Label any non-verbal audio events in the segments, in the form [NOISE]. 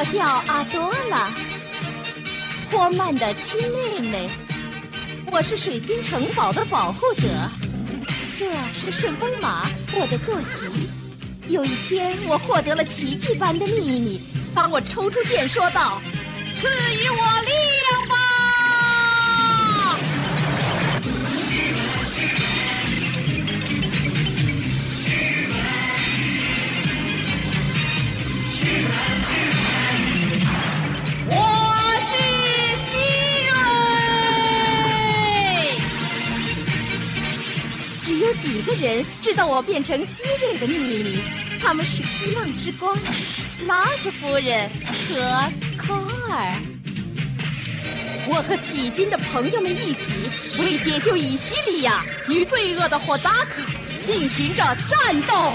我叫阿多拉，霍曼的亲妹妹。我是水晶城堡的保护者。这是顺风马，我的坐骑。有一天，我获得了奇迹般的秘密。当我抽出剑，说道：“赐予我力几个人知道我变成希瑞的秘密，他们是希望之光、拉子夫人和科尔。我和起军的朋友们一起，为解救以西利亚与罪恶的霍达克进行着战斗。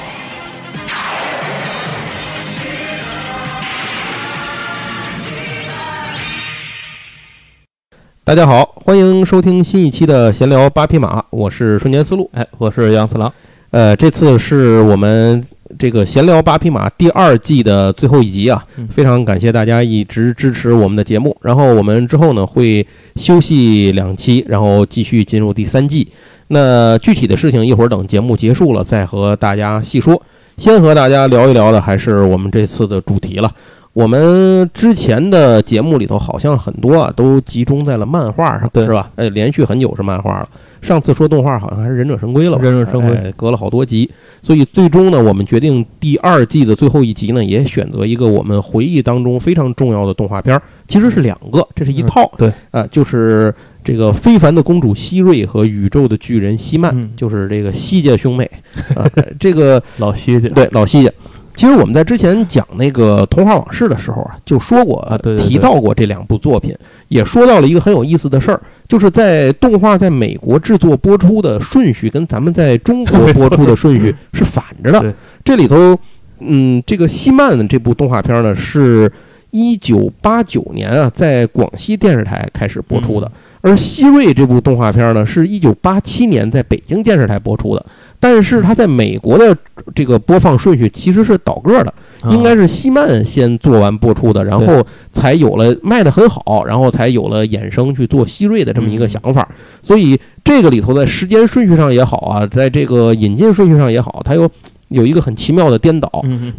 大家好，欢迎收听新一期的闲聊八匹马，我是瞬间思路，哎，我是杨次郎。呃，这次是我们这个闲聊八匹马第二季的最后一集啊，非常感谢大家一直支持我们的节目。然后我们之后呢会休息两期，然后继续进入第三季。那具体的事情一会儿等节目结束了再和大家细说。先和大家聊一聊的还是我们这次的主题了。我们之前的节目里头好像很多啊，都集中在了漫画上，对是吧？哎，连续很久是漫画了。上次说动画好像还是《忍者神龟》了吧，忍者神龟哎隔了好多集，所以最终呢，我们决定第二季的最后一集呢，也选择一个我们回忆当中非常重要的动画片儿，其实是两个，这是一套，对，啊，就是这个非凡的公主希瑞和宇宙的巨人希曼，嗯就是这个希家兄妹，啊，这个 [LAUGHS] 老希家，对，老西家。其实我们在之前讲那个童话往事的时候啊，就说过，啊提到过这两部作品，也说到了一个很有意思的事儿，就是在动画在美国制作播出的顺序跟咱们在中国播出的顺序 [LAUGHS] 是反着的。这里头，嗯，这个西曼这部动画片呢，是一九八九年啊，在广西电视台开始播出的。而希瑞这部动画片呢，是一九八七年在北京电视台播出的，但是它在美国的这个播放顺序其实是倒个儿的，啊。应该是西曼先做完播出的，然后才有了卖的很好，然后才有了衍生去做希瑞的这么一个想法。所以这个里头在时间顺序上也好啊，在这个引进顺序上也好，它有有一个很奇妙的颠倒，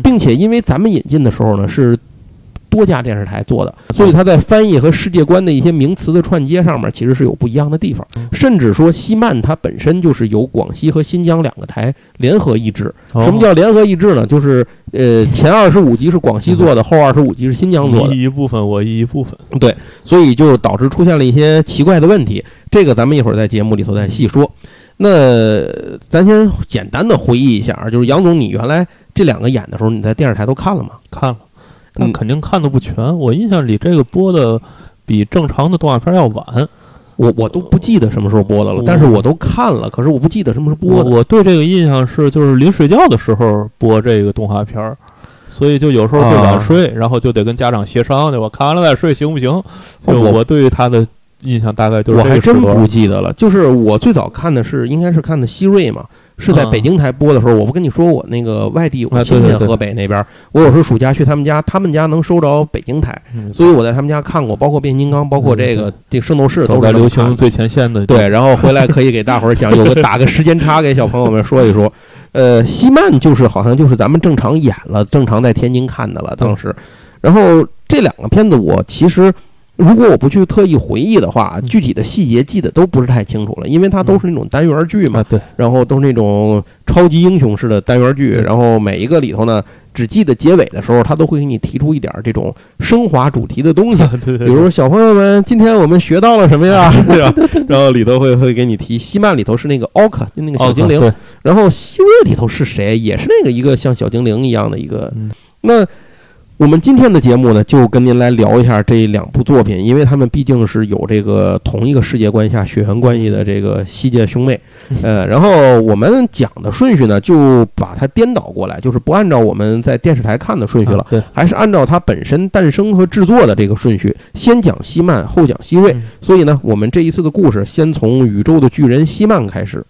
并且因为咱们引进的时候呢是多家电视台做的，所以它在翻译和世界观的一些名词的串接上面其实是有不一样的地方嗯，甚至说西曼它本身就是由广西和新疆两个台联合译制。哦什么叫联合译制呢？就是呃前二十五集是广西做的，后二十五集是新疆做的你，一部分，我一部分，对所以就导致出现了一些奇怪的问题。这个咱们一会儿在节目里头再细说。那咱先简单的回忆一下啊，就是杨总，你原来这两个演的时候，你在电视台都看了吗？看了，但嗯肯定看的不全。我印象里这个播的比正常的动画片要晚。我我都不记得什么时候播的了，但是我都看了，可是我不记得什么时候播的。我我对这个印象是，就是临睡觉的时候播这个动画片儿，所以就有时候会晚睡，然后就得跟家长协商去，我看完了再睡行不行？就我我对于他的印象大概就是我还真不记得了。就是我最早看的是，应该是看的希瑞嘛，是在嗯北京台播的时候。我不跟你说，我那个外地有亲戚，河北那边，我有时候暑假去他们家，他们家能收着北京台，嗯所以我在他们家看过，包括变形金刚，包括这个这个圣斗士都在流行最前线的对，然后回来可以给大伙儿讲，有个打个时间差给小朋友们说一说。[LAUGHS] 呃，西曼就是好像就是咱们正常演了，正常在天津看的了，当时。然后这两个片子我其实。如果我不去特意回忆的话，嗯。具体的细节记得都不是太清楚了，因为它都是那种单元剧嘛，啊，对，然后都是那种超级英雄式的单元剧，然后每一个里头呢，只记得结尾的时候，它都会给你提出一点儿这种升华主题的东西，[LAUGHS] 对对比如说小朋友们，今天我们学到了什么呀？[LAUGHS] 对吧？然后里头会会给你提，西曼里头是那个奥克，就那个小精灵，然后西瑞里头是谁？也是那个一个像小精灵一样的一个。嗯。那我们今天的节目呢，就跟您来聊一下这两部作品，因为他们毕竟是有这个同一个世界观下血缘关系的这个西界兄妹。[LAUGHS] 呃，然后我们讲的顺序呢，就把它颠倒过来，就是不按照我们在电视台看的顺序了。啊，还是按照它本身诞生和制作的这个顺序，先讲西曼，后讲西瑞。嗯所以呢，我们这一次的故事先从宇宙的巨人西曼开始。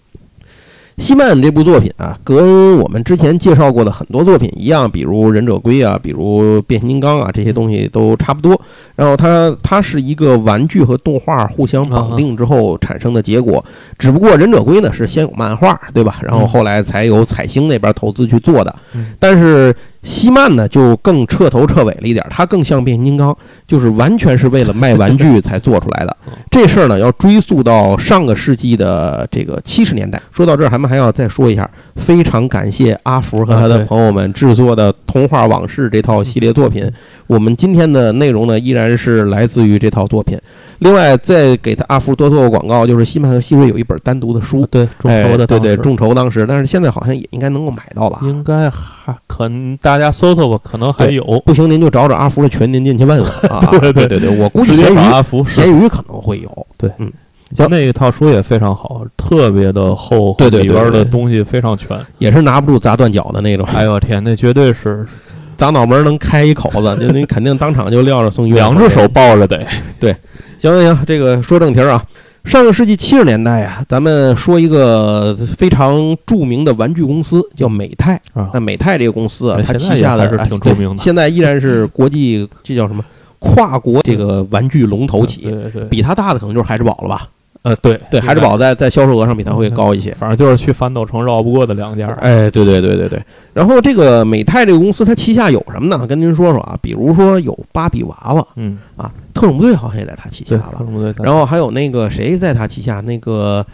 西曼这部作品啊，跟我们之前介绍过的很多作品一样，比如《忍者龟》啊，比如《变形金刚》啊，这些东西都差不多。然后它它是一个玩具和动画互相绑定之后产生的结果，只不过《忍者龟》呢是先有漫画，对吧？然后后来才有彩星那边投资去做的，但是。西曼呢，就更彻头彻尾了一点，它更像变形金刚，就是完全是为了卖玩具才做出来的。[LAUGHS] 这事儿呢，要追溯到上个世纪的这个七十年代。说到这儿，咱们还要再说一下，非常感谢阿福和他的朋友们制作的《童话往事》这套系列作品。我们今天的内容呢，依然是来自于这套作品。另外，再给他阿福多做个广告，就是西曼和西瑞有一本单独的书，对众筹的，对对众筹当时，但是现在好像也应该能够买到吧？应该还可能大家搜搜吧，可能还有。不行，您就找找阿福的群，您进去问问啊。[LAUGHS] 对对对对，我估计闲鱼阿福闲鱼可能会有。对，嗯，就那一套书也非常好，特别的厚，对对，里边的东西非常全，也是拿不住砸断脚的那种。哎呦天，那绝对是。砸脑门能开一口子，就你肯定当场就撂着送医院。两只手抱着得。对，行行行，这个说正题啊。上个世纪七十年代呀，咱们说一个非常著名的玩具公司叫美泰啊。那美泰这个公司啊，它旗下的是挺著名的，现在依然是 [LAUGHS] 国际这叫什么跨国这个玩具龙头企。对对。比它大的可能就是孩之宝了吧？呃，对对，孩之宝在在销售额上比它会高一些，反正就是去反斗城绕不过的两家。哎，对对对对对。然后这个美泰这个公司，它旗下有什么呢？跟您说说啊，比如说有芭比娃娃，嗯啊，特种部队好像也在它旗下吧？特种部队。然后还有那个谁在它旗下？那个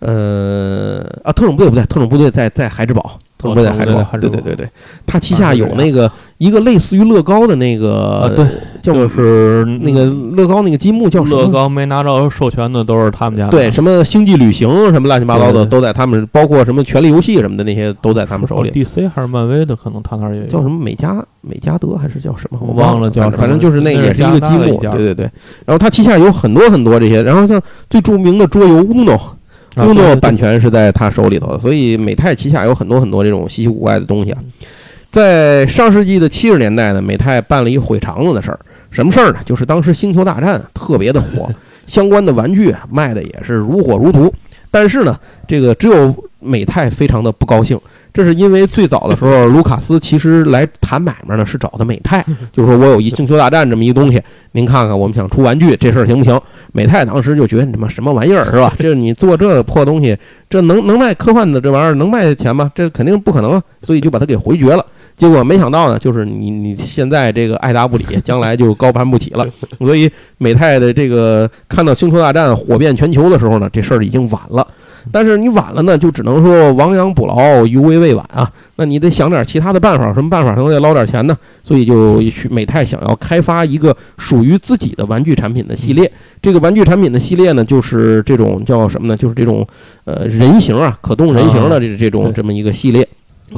呃啊，特种部队不对，特种部队在在孩之宝。特种部队孩之宝，对对对对，它旗下有那个一个类似于乐高的那个，对，就是那个乐高那个积木叫什么？乐高没拿着授权的都是他们家。对，什么星际旅行什么乱七八糟的都在他们，包括什么权力游戏什么的那些都在他们手里。DC 还是漫威的，可能他那儿也有。叫什么美加美加德还是叫什么？我忘了叫，反正就是那也是一个积木。对对对。然后它旗下有很多很多这些，然后像最著名的桌游 Uno。工作版权是在他手里头的，所以美泰旗下有很多很多这种稀奇古怪的东西啊。在上世纪的七十年代呢，美泰办了一毁肠子的事儿，什么事儿呢？就是当时《星球大战》特别的火，[LAUGHS] 相关的玩具卖的也是如火如荼，但是呢，这个只有美泰非常的不高兴。这是因为最早的时候，卢卡斯其实来谈买卖呢，是找的美泰，[LAUGHS] 就是说我有一《星球大战》这么一东西，您看看，我们想出玩具，这事儿行不行？美泰当时就觉得你他妈什么玩意儿是吧？这你做这破东西，这能能卖科幻的这玩意儿能卖钱吗？这肯定不可能啊！所以就把它给回绝了。结果没想到呢，就是你你现在这个爱答不理，将来就高攀不起了。所以美泰的这个看到《星球大战》火遍全球的时候呢，这事儿已经晚了。但是你晚了呢，就只能说亡羊补牢，犹为未晚啊。那你得想点其他的办法，什么办法能再捞点钱呢？所以就去美泰想要开发一个属于自己的玩具产品的系列。这个玩具产品的系列呢，就是这种叫什么呢？就是这种呃人形啊，可动人形的这这种这么一个系列。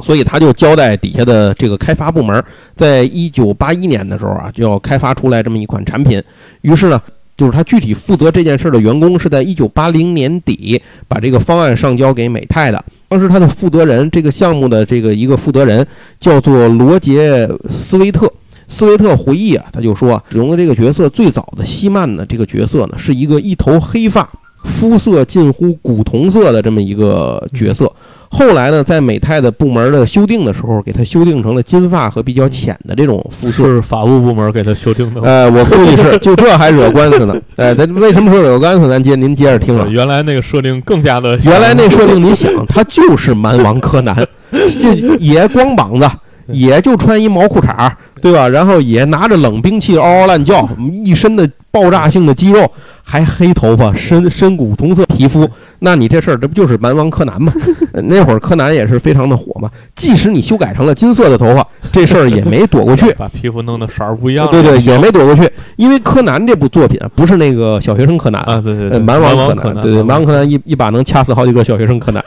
所以他就交代底下的这个开发部门，在一九八一年的时候啊，就要开发出来这么一款产品。于是呢。就是他具体负责这件事的员工是在一九八零年底把这个方案上交给美泰的。当时他的负责人，这个项目的这个一个负责人叫做罗杰斯维特。斯维特回忆啊，他就说，使用的这个角色最早的希曼呢，这个角色呢是一个一头黑发、肤色近乎古铜色的这么一个角色。后来呢，在美泰的部门的修订的时候，给他修订成了金发和比较浅的这种肤色。是法务部门给他修订的。呃，我估计是，[LAUGHS] 就这还惹官司呢。哎，咱为什么说惹官司？咱接您接着听啊。原来那个设定更加的。原来那设定，你想，他就是蛮王柯南，[LAUGHS] 就也光膀子，也就穿一毛裤衩，对吧？然后也拿着冷兵器嗷嗷乱叫，一身的爆炸性的肌肉。还黑头发，深深古铜色皮肤，那你这事儿这不就是蛮王柯南吗？[LAUGHS] 那会儿柯南也是非常的火嘛。即使你修改成了金色的头发，这事儿也没躲过去。[LAUGHS] 把皮肤弄得色儿不一样。对对，也没躲过去。因为柯南这部作品不是那个小学生柯南啊，对对，蛮王柯南，对对，蛮王柯南一一把能掐死好几个小学生柯南。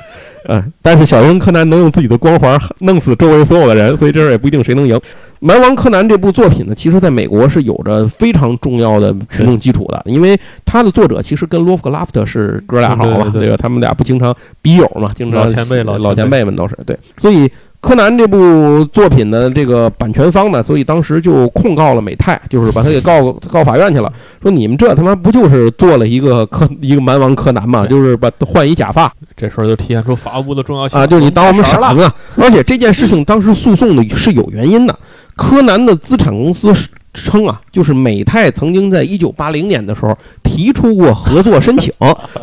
嗯，但是小樱柯南能用自己的光环弄死周围所有的人，所以这事儿也不一定谁能赢。蛮王柯南这部作品呢，其实在美国是有着非常重要的群众基础的，因为他的作者其实跟洛夫克拉夫特是哥俩好吧，对吧？他们俩不经常笔友嘛，经常老前辈老老前辈们都是对，所以柯南这部作品的这个版权方呢，所以当时就控告了美泰，就是把他给告 [LAUGHS] 告法院去了，说你们这他妈不就是做了一个柯 [LAUGHS] 一个蛮王柯南嘛，就是把换一假发这时候就体现出法务部的重要性啊，就是你当我们傻了。子。而且这件事情当时诉讼的是有原因的，柯南的资产公司是称啊，就是美泰曾经在一九八零年的时候提出过合作申请，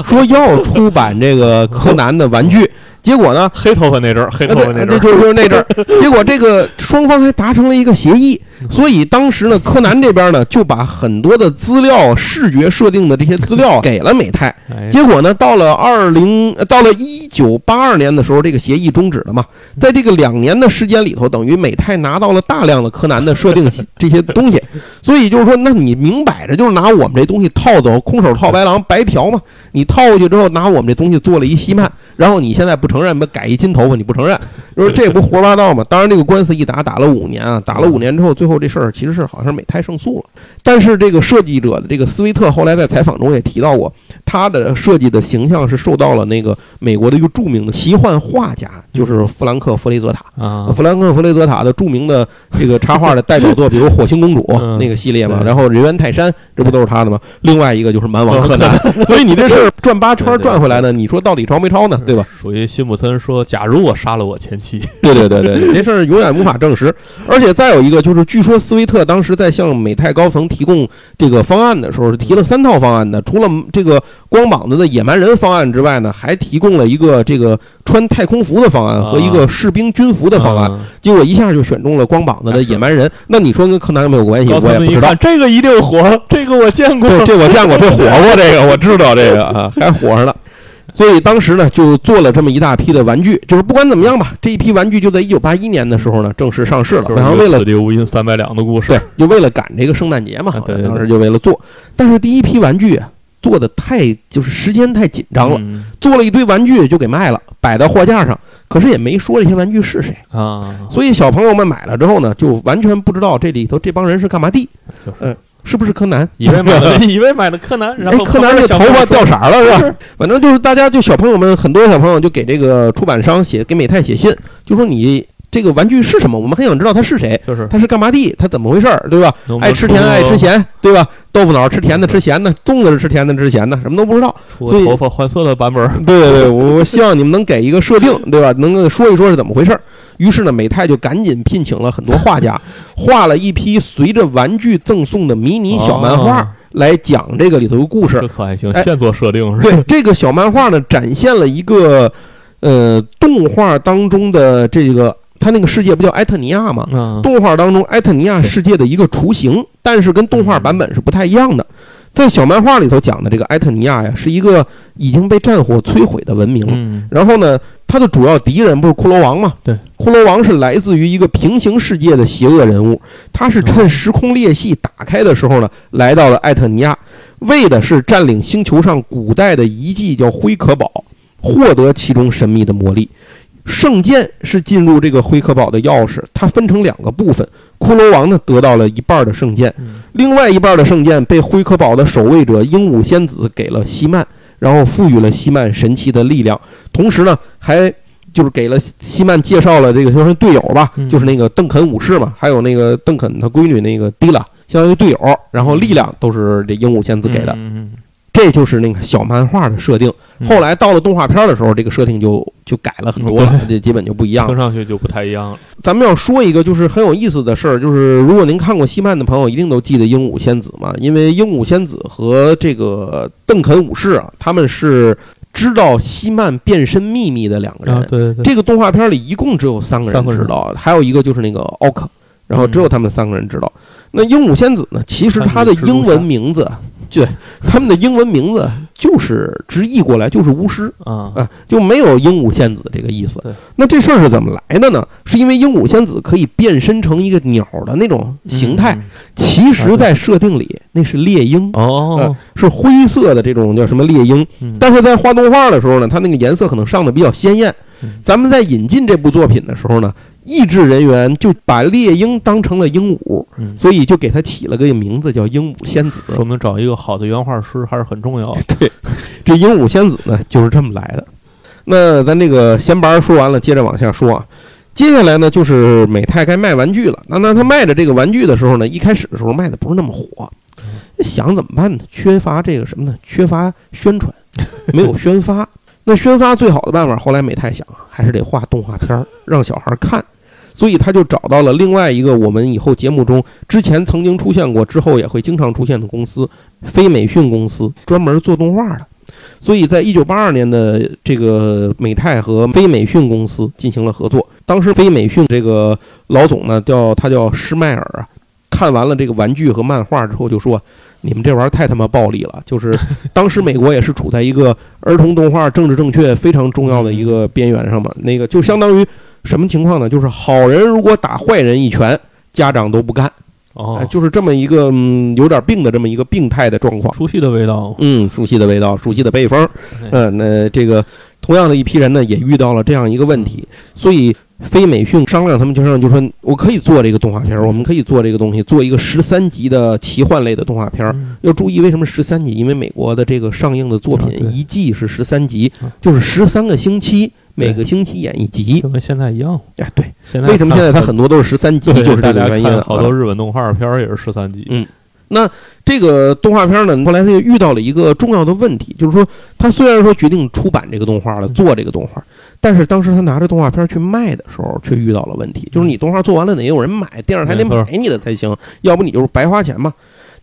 说要出版这个柯南的玩具。结果呢？黑头发那阵儿，黑头发那阵儿，就是就是那阵儿。[LAUGHS] 结果这个双方还达成了一个协议，所以当时呢，柯南这边呢就把很多的资料、视觉设定的这些资料给了美泰。结果呢，到了二零，到了一九八二年的时候，这个协议终止了嘛。在这个两年的时间里头，等于美泰拿到了大量的柯南的设定这些东西。[LAUGHS] 所以就是说，那你明摆着就是拿我们这东西套走，空手套白狼，白嫖嘛。你套过去之后，拿我们这东西做了一稀漫，然后你现在不。承认不改一金头发，你不承认，就是这不胡说八道嘛？当然，这个官司一打打了五年啊，打了五年之后，最后这事儿其实是好像美泰胜诉了。但是这个设计者的这个斯威特后来在采访中也提到过，他的设计的形象是受到了那个美国的一个著名的奇幻画家，就是弗兰克·弗雷泽塔啊，弗兰克·弗雷泽塔的著名的这个插画的代表作，比如《火星公主》[LAUGHS] 那个系列嘛，然后《人猿泰山》，这不都是他的吗？另外一个就是《蛮王柯南》，[LAUGHS] [LAUGHS] 所以你这事儿转八圈转回来呢，你说到底抄没抄呢？对吧？属于。辛普森说：“假如我杀了我前妻，对对对对，这事儿永远无法证实。而且再有一个就是，据说斯威特当时在向美泰高层提供这个方案的时候，是提了三套方案的。除了这个光膀子的野蛮人方案之外呢，还提供了一个这个穿太空服的方案和一个士兵军服的方案。结果一下就选中了光膀子的野蛮人。那你说跟柯南有没有关系？我也不知道。这个一定火，这个我见过，这我见过，这火过，这个我知道，这个啊 [LAUGHS] 还火着呢。”所以当时呢，就做了这么一大批的玩具，就是不管怎么样吧，这一批玩具就在一九八一年的时候呢，正式上市了。然后为了“此地无银三百两”的故事，对，就为了赶这个圣诞节嘛，当时就为了做。但是第一批玩具做的太，就是时间太紧张了，做了一堆玩具就给卖了，摆到货架上，可是也没说这些玩具是谁啊。所以小朋友们买了之后呢，就完全不知道这里头这帮人是干嘛的，嗯。是不是柯南？以为买了，[LAUGHS] 以为买了柯南，然后柯南这头发掉色了，是吧？反正就是大家就小朋友们，很多小朋友就给这个出版商写，给美泰写信，就说你这个玩具是什么？我们很想知道他是谁，就是他是干嘛的？他怎么回事儿，对吧？爱吃甜的，爱吃咸，对吧？豆腐脑吃甜的，吃咸的；粽子是吃甜的，吃咸的，什么都不知道。所以头发换色的版本。[LAUGHS] 对对对，我希望你们能给一个设定，对吧？能够说一说是怎么回事儿。于是呢，美泰就赶紧聘请了很多画家，[LAUGHS] 画了一批随着玩具赠送的迷你小漫画，来讲这个里头的故事。可还行，现做设定是吧？对，这个小漫画呢，展现了一个呃动画当中的这个，它那个世界不叫埃特尼亚吗？动画当中埃特尼亚世界的一个雏形，但是跟动画版本是不太一样的。在小漫画里头讲的这个埃特尼亚呀，是一个已经被战火摧毁的文明。然后呢？它的主要敌人不是骷髅王吗？对，骷髅王是来自于一个平行世界的邪恶人物。他是趁时空裂隙打开的时候呢，来到了埃特尼亚，为的是占领星球上古代的遗迹，叫灰可堡，获得其中神秘的魔力。圣剑是进入这个灰壳堡的钥匙。它分成两个部分，骷髅王呢得到了一半的圣剑，另外一半的圣剑被灰壳堡的守卫者鹦鹉仙子给了希曼。然后赋予了西曼神奇的力量，同时呢，还就是给了西曼介绍了这个就是队友吧，就是那个邓肯武士嘛，还有那个邓肯他闺女那个迪拉，相当于队友。然后力量都是这鹦鹉仙子给的，这就是那个小漫画的设定。后来到了动画片的时候，这个设定就就改了很多了，这基本就不一样，听上去就不太一样了。咱们要说一个就是很有意思的事儿，就是如果您看过西漫的朋友，一定都记得鹦鹉仙子嘛，因为鹦鹉仙子和这个邓肯武士啊，他们是知道西曼变身秘密的两个人。对对对。这个动画片里一共只有三个人知道，还有一个就是那个奥克，然后只有他们三个人知道。那鹦鹉仙子呢？其实它的英文名字。对，他们的英文名字就是直译过来就是巫师啊啊，就没有鹦鹉仙子这个意思。那这事儿是怎么来的呢？是因为鹦鹉仙子可以变身成一个鸟的那种形态，其实，在设定里那是猎鹰哦，是灰色的这种叫什么猎鹰。但是在画动画的时候呢，它那个颜色可能上的比较鲜艳。咱们在引进这部作品的时候呢。译制人员就把猎鹰当成了鹦鹉，所以就给它起了个名字叫鹦鹉仙子。说明找一个好的原画师还是很重要的。[LAUGHS] 对，这鹦鹉仙子呢就是这么来的。那咱这个闲白说完了，接着往下说啊。接下来呢，就是美泰该卖玩具了。那那他卖的这个玩具的时候呢，一开始的时候卖的不是那么火，想怎么办呢？缺乏这个什么呢？缺乏宣传，没有宣发。那宣发最好的办法，后来美泰想还是得画动画片儿，让小孩看。所以他就找到了另外一个我们以后节目中之前曾经出现过，之后也会经常出现的公司——飞美讯公司，专门做动画的。所以在一九八二年的这个美泰和飞美讯公司进行了合作。当时飞美讯这个老总呢，叫他叫施迈尔啊，看完了这个玩具和漫画之后就说：“你们这玩意儿太他妈暴力了！” [LAUGHS] 就是当时美国也是处在一个儿童动画政治正确非常重要的一个边缘上嘛。那个就相当于什么情况呢？就是好人如果打坏人一拳，家长都不干。哦，就是这么一个嗯有点病的这么一个病态的状况。熟悉的味道，嗯，熟悉的味道，熟悉的北风。嗯，那这个同样的一批人呢，也遇到了这样一个问题，所以非美讯商量，他们就让就说我可以做这个动画片，我们可以做这个东西，做一个十三集的奇幻类的动画片。要注意为什么十三集？因为美国的这个上映的作品一季是十三集，就是十三个星期。每个星期演一集，就跟现在一样。哎，对，现在为什么现在它很多都是十三集？就是这个原因。好多日本动画片也是十三集。嗯，那这个动画片呢，后来他就遇到了一个重要的问题，就是说，他虽然说决定出版这个动画了，做这个动画，但是当时他拿着动画片去卖的时候，却遇到了问题，就是你动画做完了得有人买，电视台得买你的才行，要不你就是白花钱嘛。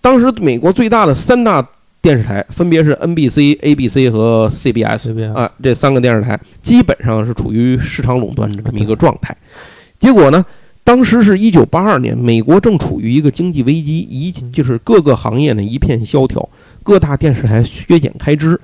当时美国最大的三大。电视台分别是 NBC、ABC 和 CBS 啊，这三个电视台基本上是处于市场垄断这么一个状态。结果呢，当时是一九八二年，美国正处于一个经济危机，一就是各个行业呢一片萧条。各大电视台削减开支，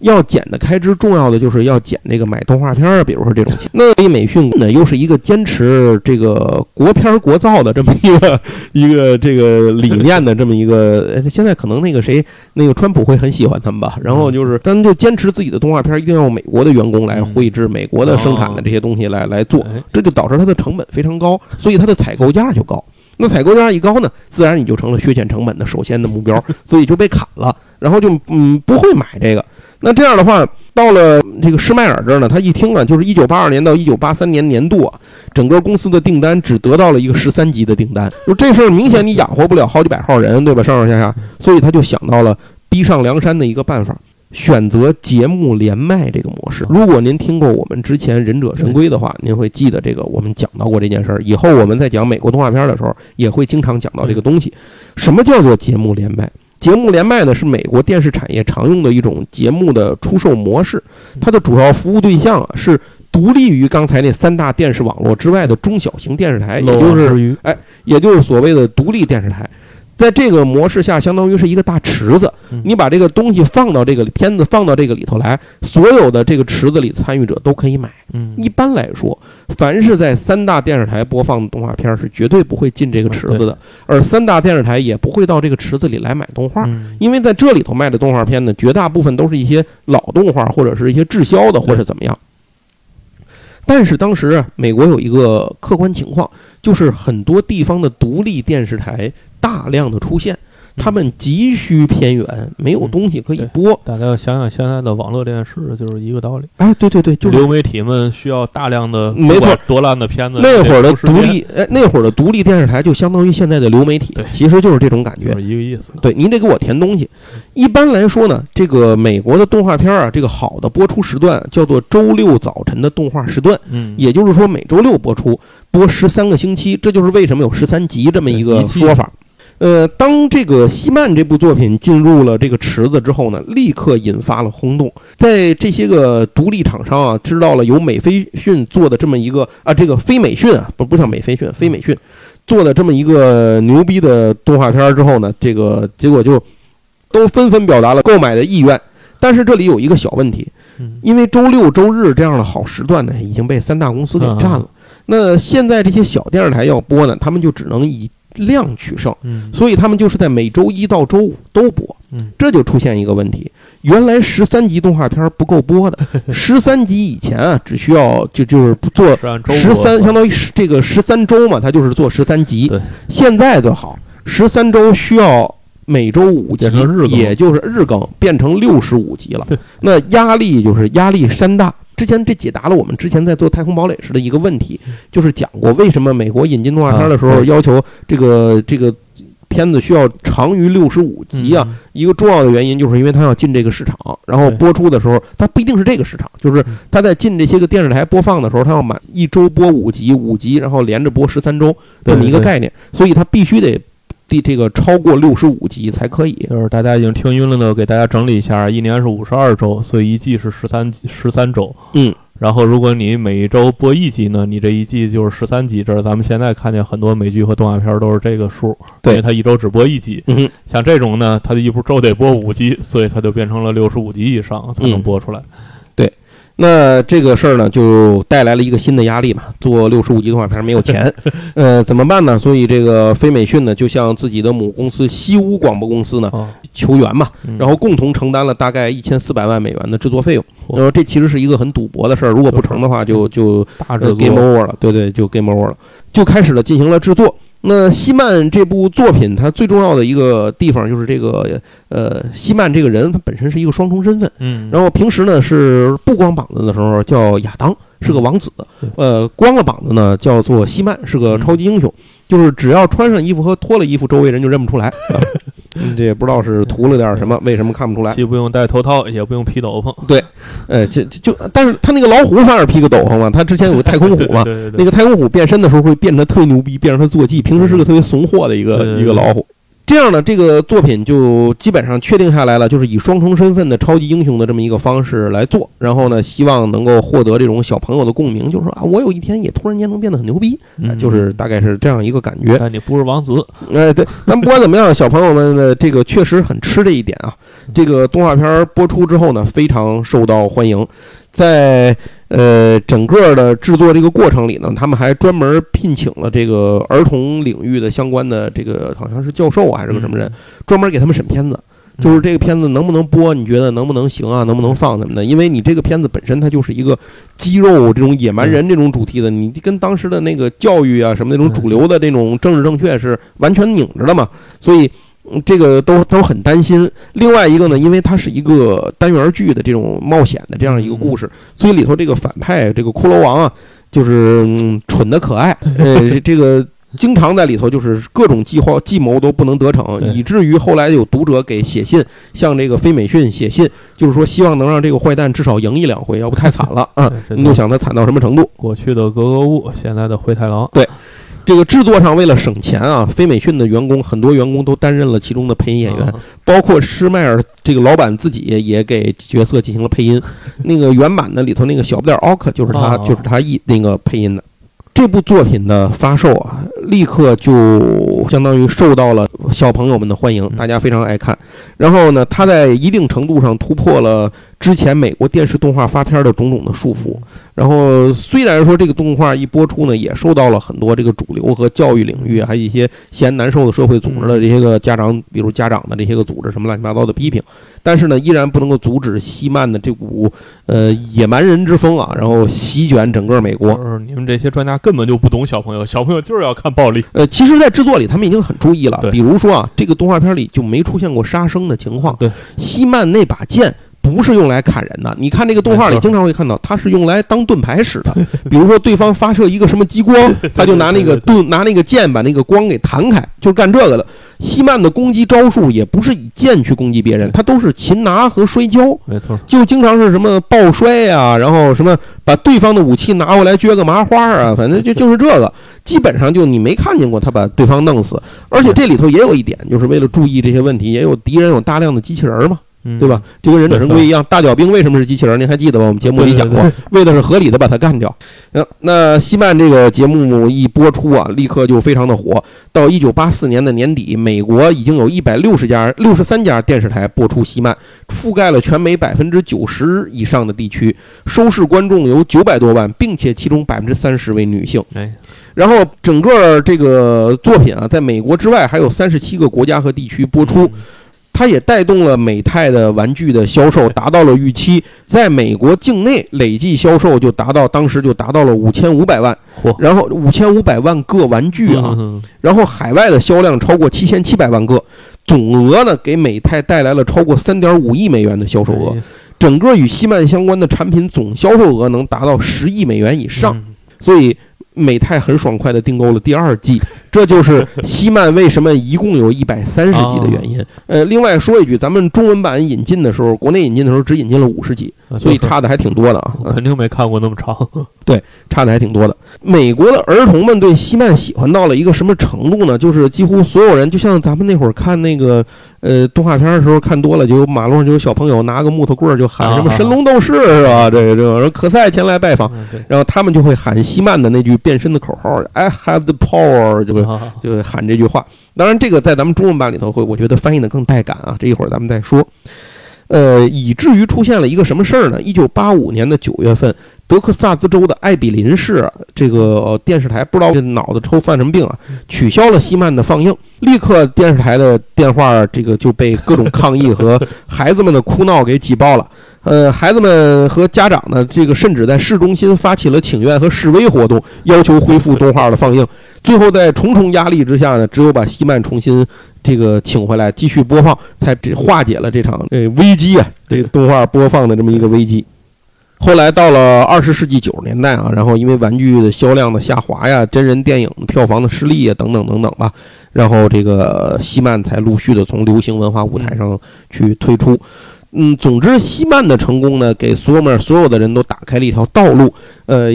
要减的开支重要的就是要减那个买动画片儿，比如说这种钱。那飞美讯呢，又是一个坚持这个国片国造的这么一个 [LAUGHS] 一个这个理念的这么一个，现在可能那个谁那个川普会很喜欢他们吧。然后就是咱就坚持自己的动画片一定要美国的员工来绘制，美国的生产的这些东西来来做，这就导致它的成本非常高，所以它的采购价就高。那采购价一高呢，自然你就成了削减成本的首先的目标，所以就被砍了。然后就嗯不会买这个，那这样的话，到了这个施迈尔这儿呢，他一听啊，就是一九八二年到一九八三年年度啊，整个公司的订单只得到了一个十三级的订单，就这事儿明显你养活不了好几百号人，对吧？上上下下，所以他就想到了逼上梁山的一个办法，选择节目连麦这个模式。如果您听过我们之前《忍者神龟》的话，您会记得这个，我们讲到过这件事儿。以后我们在讲美国动画片的时候，也会经常讲到这个东西。什么叫做节目连麦？节目连麦呢，是美国电视产业常用的一种节目的出售模式。它的主要服务对象啊，是独立于刚才那三大电视网络之外的中小型电视台，也就是哎，也就是所谓的独立电视台。在这个模式下，相当于是一个大池子，你把这个东西放到这个片子放到这个里头来，所有的这个池子里参与者都可以买。一般来说，凡是在三大电视台播放的动画片是绝对不会进这个池子的，而三大电视台也不会到这个池子里来买动画，因为在这里头卖的动画片呢，绝大部分都是一些老动画或者是一些滞销的或者怎么样。但是当时美国有一个客观情况，就是很多地方的独立电视台大量的出现。他们急需偏远，没有东西可以播。大家要想想现在的网络电视就是一个道理。哎，对对对，就是流媒体们需要大量的，没错，多烂的片子。那会儿的独立，哎，那会儿的独立电视台就相当于现在的流媒体，其实就是这种感觉，是一个意思。对你得给我填东西。一般来说呢，这个美国的动画片啊，这个好的播出时段叫做周六早晨的动画时段，嗯，也就是说每周六播出，播十三个星期，这就是为什么有十三集这么一个说法。呃，当这个西曼这部作品进入了这个池子之后呢，立刻引发了轰动。在这些个独立厂商啊，知道了有美飞讯做的这么一个啊，这个非美讯啊，不不像美飞讯，非美讯做的这么一个牛逼的动画片之后呢，这个结果就都纷纷表达了购买的意愿。但是这里有一个小问题，因为周六周日这样的好时段呢，已经被三大公司给占了。那现在这些小电视台要播呢，他们就只能以。量取胜，所以他们就是在每周一到周五都播，这就出现一个问题：原来十三集动画片不够播的，[LAUGHS] 十三集以前啊，只需要就就是做十三，相当于十这个十三周嘛，它就是做十三集。现在就好，十三周需要每周五集也就是日更，变成六十五集了。那压力就是压力山大。之前这解答了我们之前在做《太空堡垒》时的一个问题，就是讲过为什么美国引进动画片的时候啊要求这个这个片子需要长于六十五集啊。嗯。一个重要的原因就是因为它要进这个市场，然后播出的时候，它不一定是这个市场，就是它在进这些个电视台播放的时候，它要满一周播五集，五集然后连着播十三周这么一个概念，所以它必须得第这个超过六十五集才可以。就是大家已经听晕了呢，给大家整理一下，一年是五十二周，所以一季是十三十三周。嗯，然后如果你每一周播一集呢，你这一季就是十三集。这是咱们现在看见很多美剧和动画片都是这个数，对因为它一周只播一集。嗯，像这种呢，它的一部周得播五集，所以它就变成了六十五集以上才能嗯播出来。那这个事儿呢，就带来了一个新的压力嘛。做六十五集动画片没有钱，[LAUGHS] 呃，怎么办呢？所以这个飞美讯呢，就向自己的母公司西屋广播公司呢哦，求援嘛，嗯然后共同承担了大概一千四百万美元的制作费用。嚯然后这其实是一个很赌博的事儿，如果不成的话，就就呃 game，over 了。对对，就 game over 了，就开始了进行了制作。那西曼这部作品，它最重要的一个地方就是这个呃，西曼这个人他本身是一个双重身份。嗯，然后平时呢是不光膀子的时候叫亚当，是个王子；呃，光了膀子呢叫做西曼，是个超级英雄。就是只要穿上衣服和脱了衣服，周围人就认不出来。[LAUGHS] 这也不知道是涂了点什么，为什么看不出来？既不用戴头套，也不用披斗篷，对呃，就就就，但是他那个老虎反而披个斗篷嘛，他之前有个太空虎嘛，对对对那个太空虎变身的时候会变得特别牛逼，变成他坐骑，平时是个特别怂货的一个一个老虎。这样呢，这个作品就基本上确定下来了，就是以双重身份的超级英雄的这么一个方式来做，然后呢，希望能够获得这种小朋友的共鸣，就是说啊，我有一天也突然间能变得很牛逼，就是大概是这样一个感觉。但你不是王子，哎，对，但不管怎么样，小朋友们的这个确实很吃这一点啊。这个动画片播出之后呢，非常受到欢迎，在呃整个的制作这个过程里呢，他们还专门聘请了这个儿童领域的相关的这个好像是教授啊还是个什么人，专门给他们审片子。就是这个片子能不能播？你觉得能不能行啊？能不能放什么的？因为你这个片子本身它就是一个肌肉这种野蛮人这种主题的，你跟当时的那个教育啊什么那种主流的这种政治正确是完全拧着的嘛，所以。嗯这个都都很担心。另外一个呢，因为它是一个单元剧的这种冒险的这样一个故事，所以里头这个反派这个骷髅王啊，就是、嗯、蠢的可爱，[LAUGHS] 呃，这个经常在里头就是各种计划计谋都不能得逞，以至于后来有读者给写信向这个飞美逊写信，就是说希望能让这个坏蛋至少赢一两回，要不太惨了啊！你就想他惨到什么程度？过去的格格巫，现在的灰太狼，这个制作上为了省钱啊，非美讯的员工很多员工都担任了其中的配音演员，啊包括施迈尔这个老板自己也给角色进行了配音。[LAUGHS] 那个原版的里头那个小不点儿奥克就是他，哦就是他一那个配音的。这部作品的发售啊，立刻就相当于受到了小朋友们的欢迎，嗯大家非常爱看。然后呢，他在一定程度上突破了之前美国电视动画发片的种种的束缚。然后虽然说这个动画一播出呢，也受到了很多这个主流和教育领域，还有一些嫌难受的社会组织的这些个家长，比如家长的这些个组织什么乱七八糟的批评，但是呢，依然不能够阻止西曼的这股呃野蛮人之风啊，然后席卷整个美国。就是你们这些专家根本就不懂小朋友，小朋友就是要看暴力。呃，其实，在制作里他们已经很注意了，比如说啊，这个动画片里就没出现过杀生的情况。对，西曼那把剑。不是用来砍人的，你看这个动画里经常会看到，它是用来当盾牌使的。[LAUGHS] 比如说对方发射一个什么激光，他就拿那个盾拿那个剑把那个光给弹开，就是干这个的。西曼的攻击招数也不是以剑去攻击别人，他都是擒拿和摔跤。没错，就经常是什么抱摔呀、然后什么把对方的武器拿过来撅个麻花啊，反正就 [LAUGHS] 就是这个，基本上就你没看见过他把对方弄死。而且这里头也有一点，就是为了注意这些问题，也有敌人有大量的机器人嘛，嗯对吧？？就跟忍者神龟一样，大脚兵为什么是机器人？您还记得吗？我们节目里讲过，[LAUGHS] 为的是合理的把它干掉。那，那西曼这个节目一播出啊，立刻就非常的火。到一九八四年的年底，美国已经有一百六十家、六十三家电视台播出西曼，覆盖了全美百分之九十以上的地区，收视观众有九百多万，并且其中百分之三十为女性。哎，然后整个这个作品啊，在美国之外还有三十七个国家和地区播出。它也带动了美泰的玩具的销售达到了预期，在美国境内累计销售就达到当时就达到了五千五百万，然后五千五百万个玩具啊，嗯然后海外的销量超过七千七百万个，总额呢给美泰带来了超过三点五亿美元的销售额，整个与西曼相关的产品总销售额能达到十亿美元以上，所以。美泰很爽快地订购了第二季，这就是西曼为什么一共有一百三十集的原因。呃，另外说一句，咱们中文版引进的时候，国内引进的时候只引进了五十集，所以差的还挺多的啊。肯定没看过那么长，[LAUGHS] 对，差的还挺多的。美国的儿童们对西曼喜欢到了一个什么程度呢？就是几乎所有人，就像咱们那会儿看那个。呃，动画片的时候看多了，就有马路上就有小朋友拿个木头棍儿就喊什么“神龙斗士”是吧？这个这个，可赛前来拜访，然后他们就会喊西曼的那句变身的口号 “I have the power”，就会就喊这句话。当然，这个在咱们中文版里头会，我觉得翻译的更带感啊。这一会儿咱们再说。呃，以至于出现了一个什么事儿呢？一九八五年的九月份。德克萨斯州的艾比林市这个电视台不知道这脑子抽犯什么病啊，取消了西曼的放映，立刻电视台的电话这个就被各种抗议和孩子们的哭闹给挤爆了。呃，孩子们和家长呢，这个甚至在市中心发起了请愿和示威活动，要求恢复动画的放映。最后在重重压力之下呢，只有把西曼重新这个请回来继续播放，才这化解了这场这危机啊，这动画播放的这么一个危机。后来到了二十世纪九十年代啊，然后因为玩具的销量的下滑呀，真人电影票房的失利啊，等等等等吧，然后这个西曼才陆续的从流行文化舞台上去退出。嗯，总之西曼的成功呢，给所有们所有的人都打开了一条道路。呃。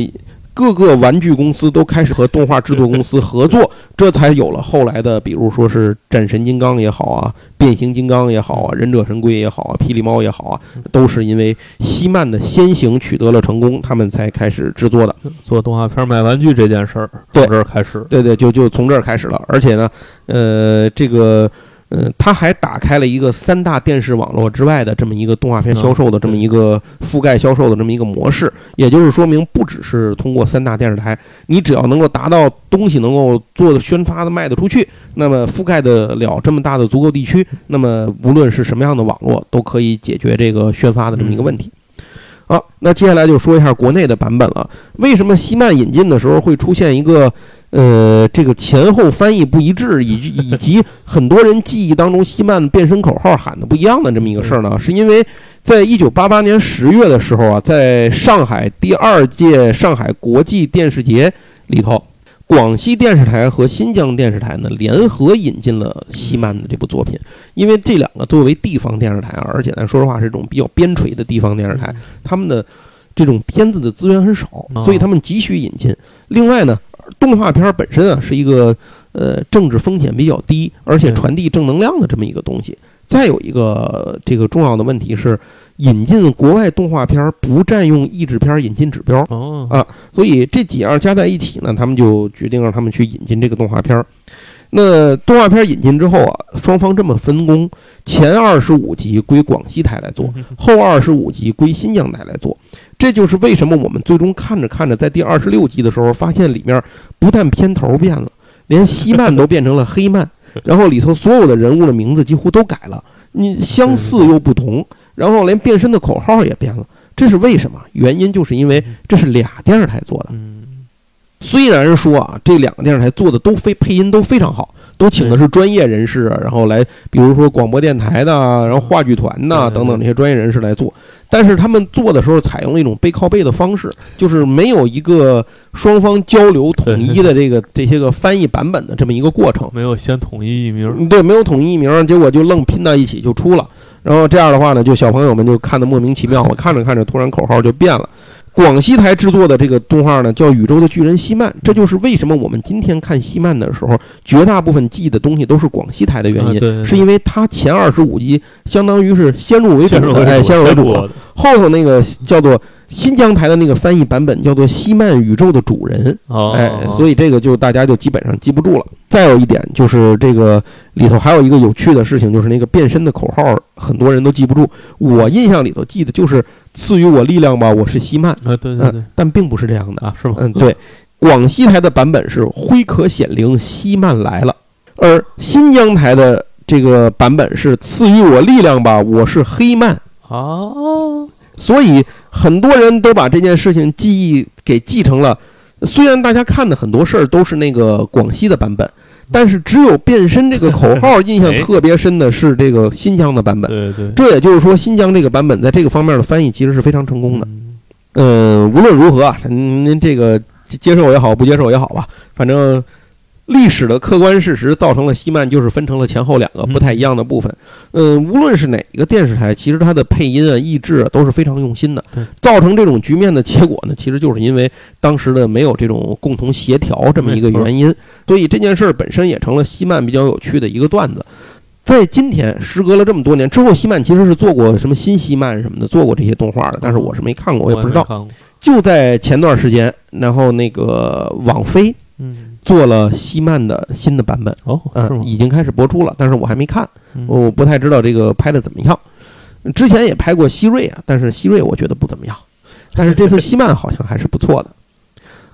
各个玩具公司都开始和动画制作公司合作，这才有了后来的，比如说是战神金刚也好啊，变形金刚也好啊，忍者神龟也好啊，霹雳猫也好啊，都是因为西曼的先行取得了成功，他们才开始制作的。做动画片卖玩具这件事儿，从这儿开始。对对，就就从这儿开始了。而且呢，呃，这个。嗯，他还打开了一个三大电视网络之外的这么一个动画片销售的这么一个覆盖销售的这么一个模式，也就是说明，不只是通过三大电视台，你只要能够达到东西能够做的宣发的卖得出去，那么覆盖得了这么大的足够地区，那么无论是什么样的网络，都可以解决这个宣发的这么一个问题。好，那接下来就说一下国内的版本了。为什么西曼引进的时候会出现一个？呃，这个前后翻译不一致，以及以及很多人记忆当中西曼变身口号喊的不一样的这么一个事儿呢，是因为在一九八八年十月的时候啊，在上海第二届上海国际电视节里头，广西电视台和新疆电视台呢联合引进了西曼的这部作品，因为这两个作为地方电视台啊，而且咱说实话是一种比较边陲的地方电视台，他们的这种片子的资源很少，所以他们急需引进。另外呢。动画片本身啊是一个呃政治风险比较低，而且传递正能量的这么一个东西。再有一个这个重要的问题是，引进国外动画片不占用译制片引进指标啊，所以这几样加在一起呢，他们就决定让他们去引进这个动画片。那动画片引进之后啊，双方这么分工：前二十五集归广西台来做，后二十五集归新疆台来做。这就是为什么我们最终看着看着，在第二十六集的时候，发现里面不但片头变了，连西漫都变成了黑曼，然后里头所有的人物的名字几乎都改了，你相似又不同，然后连变身的口号也变了。这是为什么？原因就是因为这是俩电视台做的。虽然说啊，这两个电视台做的都非配音都非常好。都请的是专业人士，然后来，比如说广播电台的，然后话剧团呐等等这些专业人士来做。但是他们做的时候采用了一种背靠背的方式，就是没有一个双方交流统一的这个这些个翻译版本的这么一个过程，没有先统一译名，对，没有统一译名，结果就愣拼到一起就出了。然后这样的话呢，就小朋友们就看得莫名其妙，我看着看着，突然口号就变了。广西台制作的这个动画呢，叫《宇宙的巨人西曼》，这就是为什么我们今天看西曼的时候，绝大部分记的东西都是广西台的原因，是因为它前二十五集相当于是先入为主，哎，先入为主，后头那个叫做。新疆台的那个翻译版本叫做《西曼宇宙的主人》，哎，所以这个就大家就基本上记不住了。再有一点就是这个里头还有一个有趣的事情，就是那个变身的口号，很多人都记不住。我印象里头记得就是“赐予我力量吧，我是西曼”，[LAUGHS] 啊，对对对，但并不是这样的啊，是吗？嗯，对，广西台的版本是“灰壳显灵，西曼来了”，而新疆台的这个版本是“赐予我力量吧，我是黑曼”。啊。所以很多人都把这件事情记忆给继承了。虽然大家看的很多事儿都是那个广西的版本，但是只有变身这个口号印象特别深的是这个新疆的版本。对对，这也就是说，新疆这个版本在这个方面的翻译其实是非常成功的。嗯，无论如何啊，您这个接受也好，不接受也好吧，反正。历史的客观事实造成了西曼就是分成了前后两个不太一样的部分。嗯，无论是哪个电视台，其实它的配音啊、译制啊都是非常用心的。造成这种局面的结果呢，其实就是因为当时的没有这种共同协调这么一个原因。所以这件事儿本身也成了西曼比较有趣的一个段子。在今天，时隔了这么多年之后，西曼其实是做过什么新西曼什么的，做过这些动画的，但是我是没看过，我也不知道。就在前段时间，然后那个网飞，嗯。做了西曼的新的版本哦，嗯，已经开始播出了，但是我还没看，我不太知道这个拍的怎么样。之前也拍过希瑞啊，但是希瑞我觉得不怎么样，但是这次西曼好像还是不错的。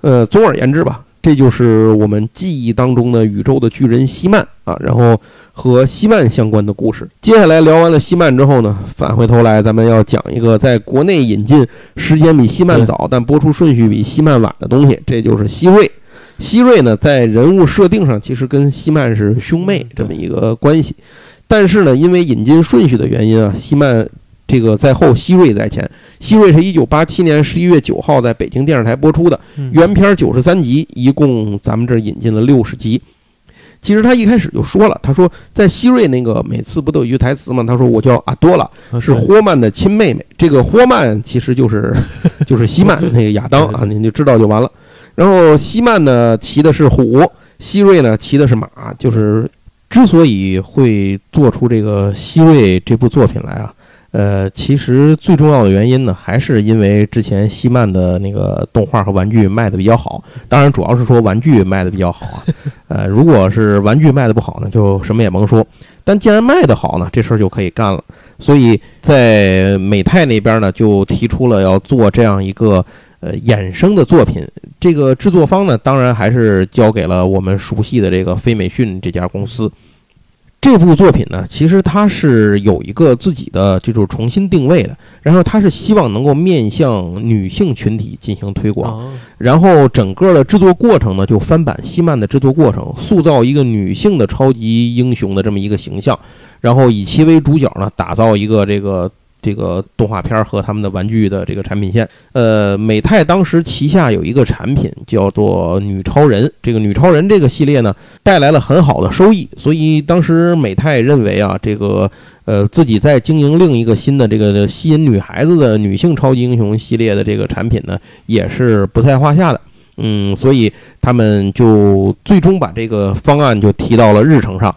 [LAUGHS] 呃，总而言之吧，这就是我们记忆当中的宇宙的巨人西曼啊，然后和西曼相关的故事。接下来聊完了西曼之后呢，返回头来咱们要讲一个在国内引进时间比西曼早，但播出顺序比西曼晚的东西，这就是希瑞。希瑞呢，在人物设定上其实跟希曼是兄妹这么一个关系，但是呢，因为引进顺序的原因啊，希曼这个在后，希瑞在前。希瑞是一九八七年十一月九号在北京电视台播出的原片九十三集，一共咱们这引进了六十集。其实他一开始就说了，他说在希瑞那个每次不都有一句台词吗？他说我叫阿多拉，是霍曼的亲妹妹。这个霍曼其实就是 [LAUGHS] 就是希曼那个亚当啊，[LAUGHS] 您就知道就完了。然后西曼呢骑的是虎，西瑞呢骑的是马。就是之所以会做出这个西瑞这部作品来啊，呃，其实最重要的原因呢，还是因为之前西曼的那个动画和玩具卖的比较好。当然，主要是说玩具卖的比较好啊。[LAUGHS] 呃，如果是玩具卖的不好呢，就什么也甭说。但既然卖的好呢，这事儿就可以干了。所以在美泰那边呢，就提出了要做这样一个。呃，衍生的作品，这个制作方呢，当然还是交给了我们熟悉的这个飞美讯这家公司。这部作品呢，其实它是有一个自己的这种重新定位的，然后它是希望能够面向女性群体进行推广，然后整个的制作过程呢，就翻版西曼的制作过程，塑造一个女性的超级英雄的这么一个形象，然后以其为主角呢，打造一个这个。这个动画片和他们的玩具的这个产品线，呃，美泰当时旗下有一个产品叫做女超人，这个女超人这个系列呢带来了很好的收益，所以当时美泰认为啊，这个呃自己在经营另一个新的这个吸引女孩子的女性超级英雄系列的这个产品呢，也是不在话下的，嗯，所以他们就最终把这个方案就提到了日程上。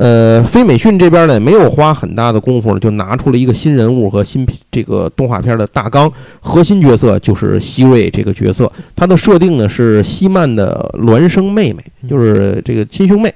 呃，飞美讯这边呢，没有花很大的功夫呢，就拿出了一个新人物和新这个动画片的大纲。核心角色就是希瑞这个角色，他的设定呢是希曼的孪生妹妹，就是这个亲兄妹。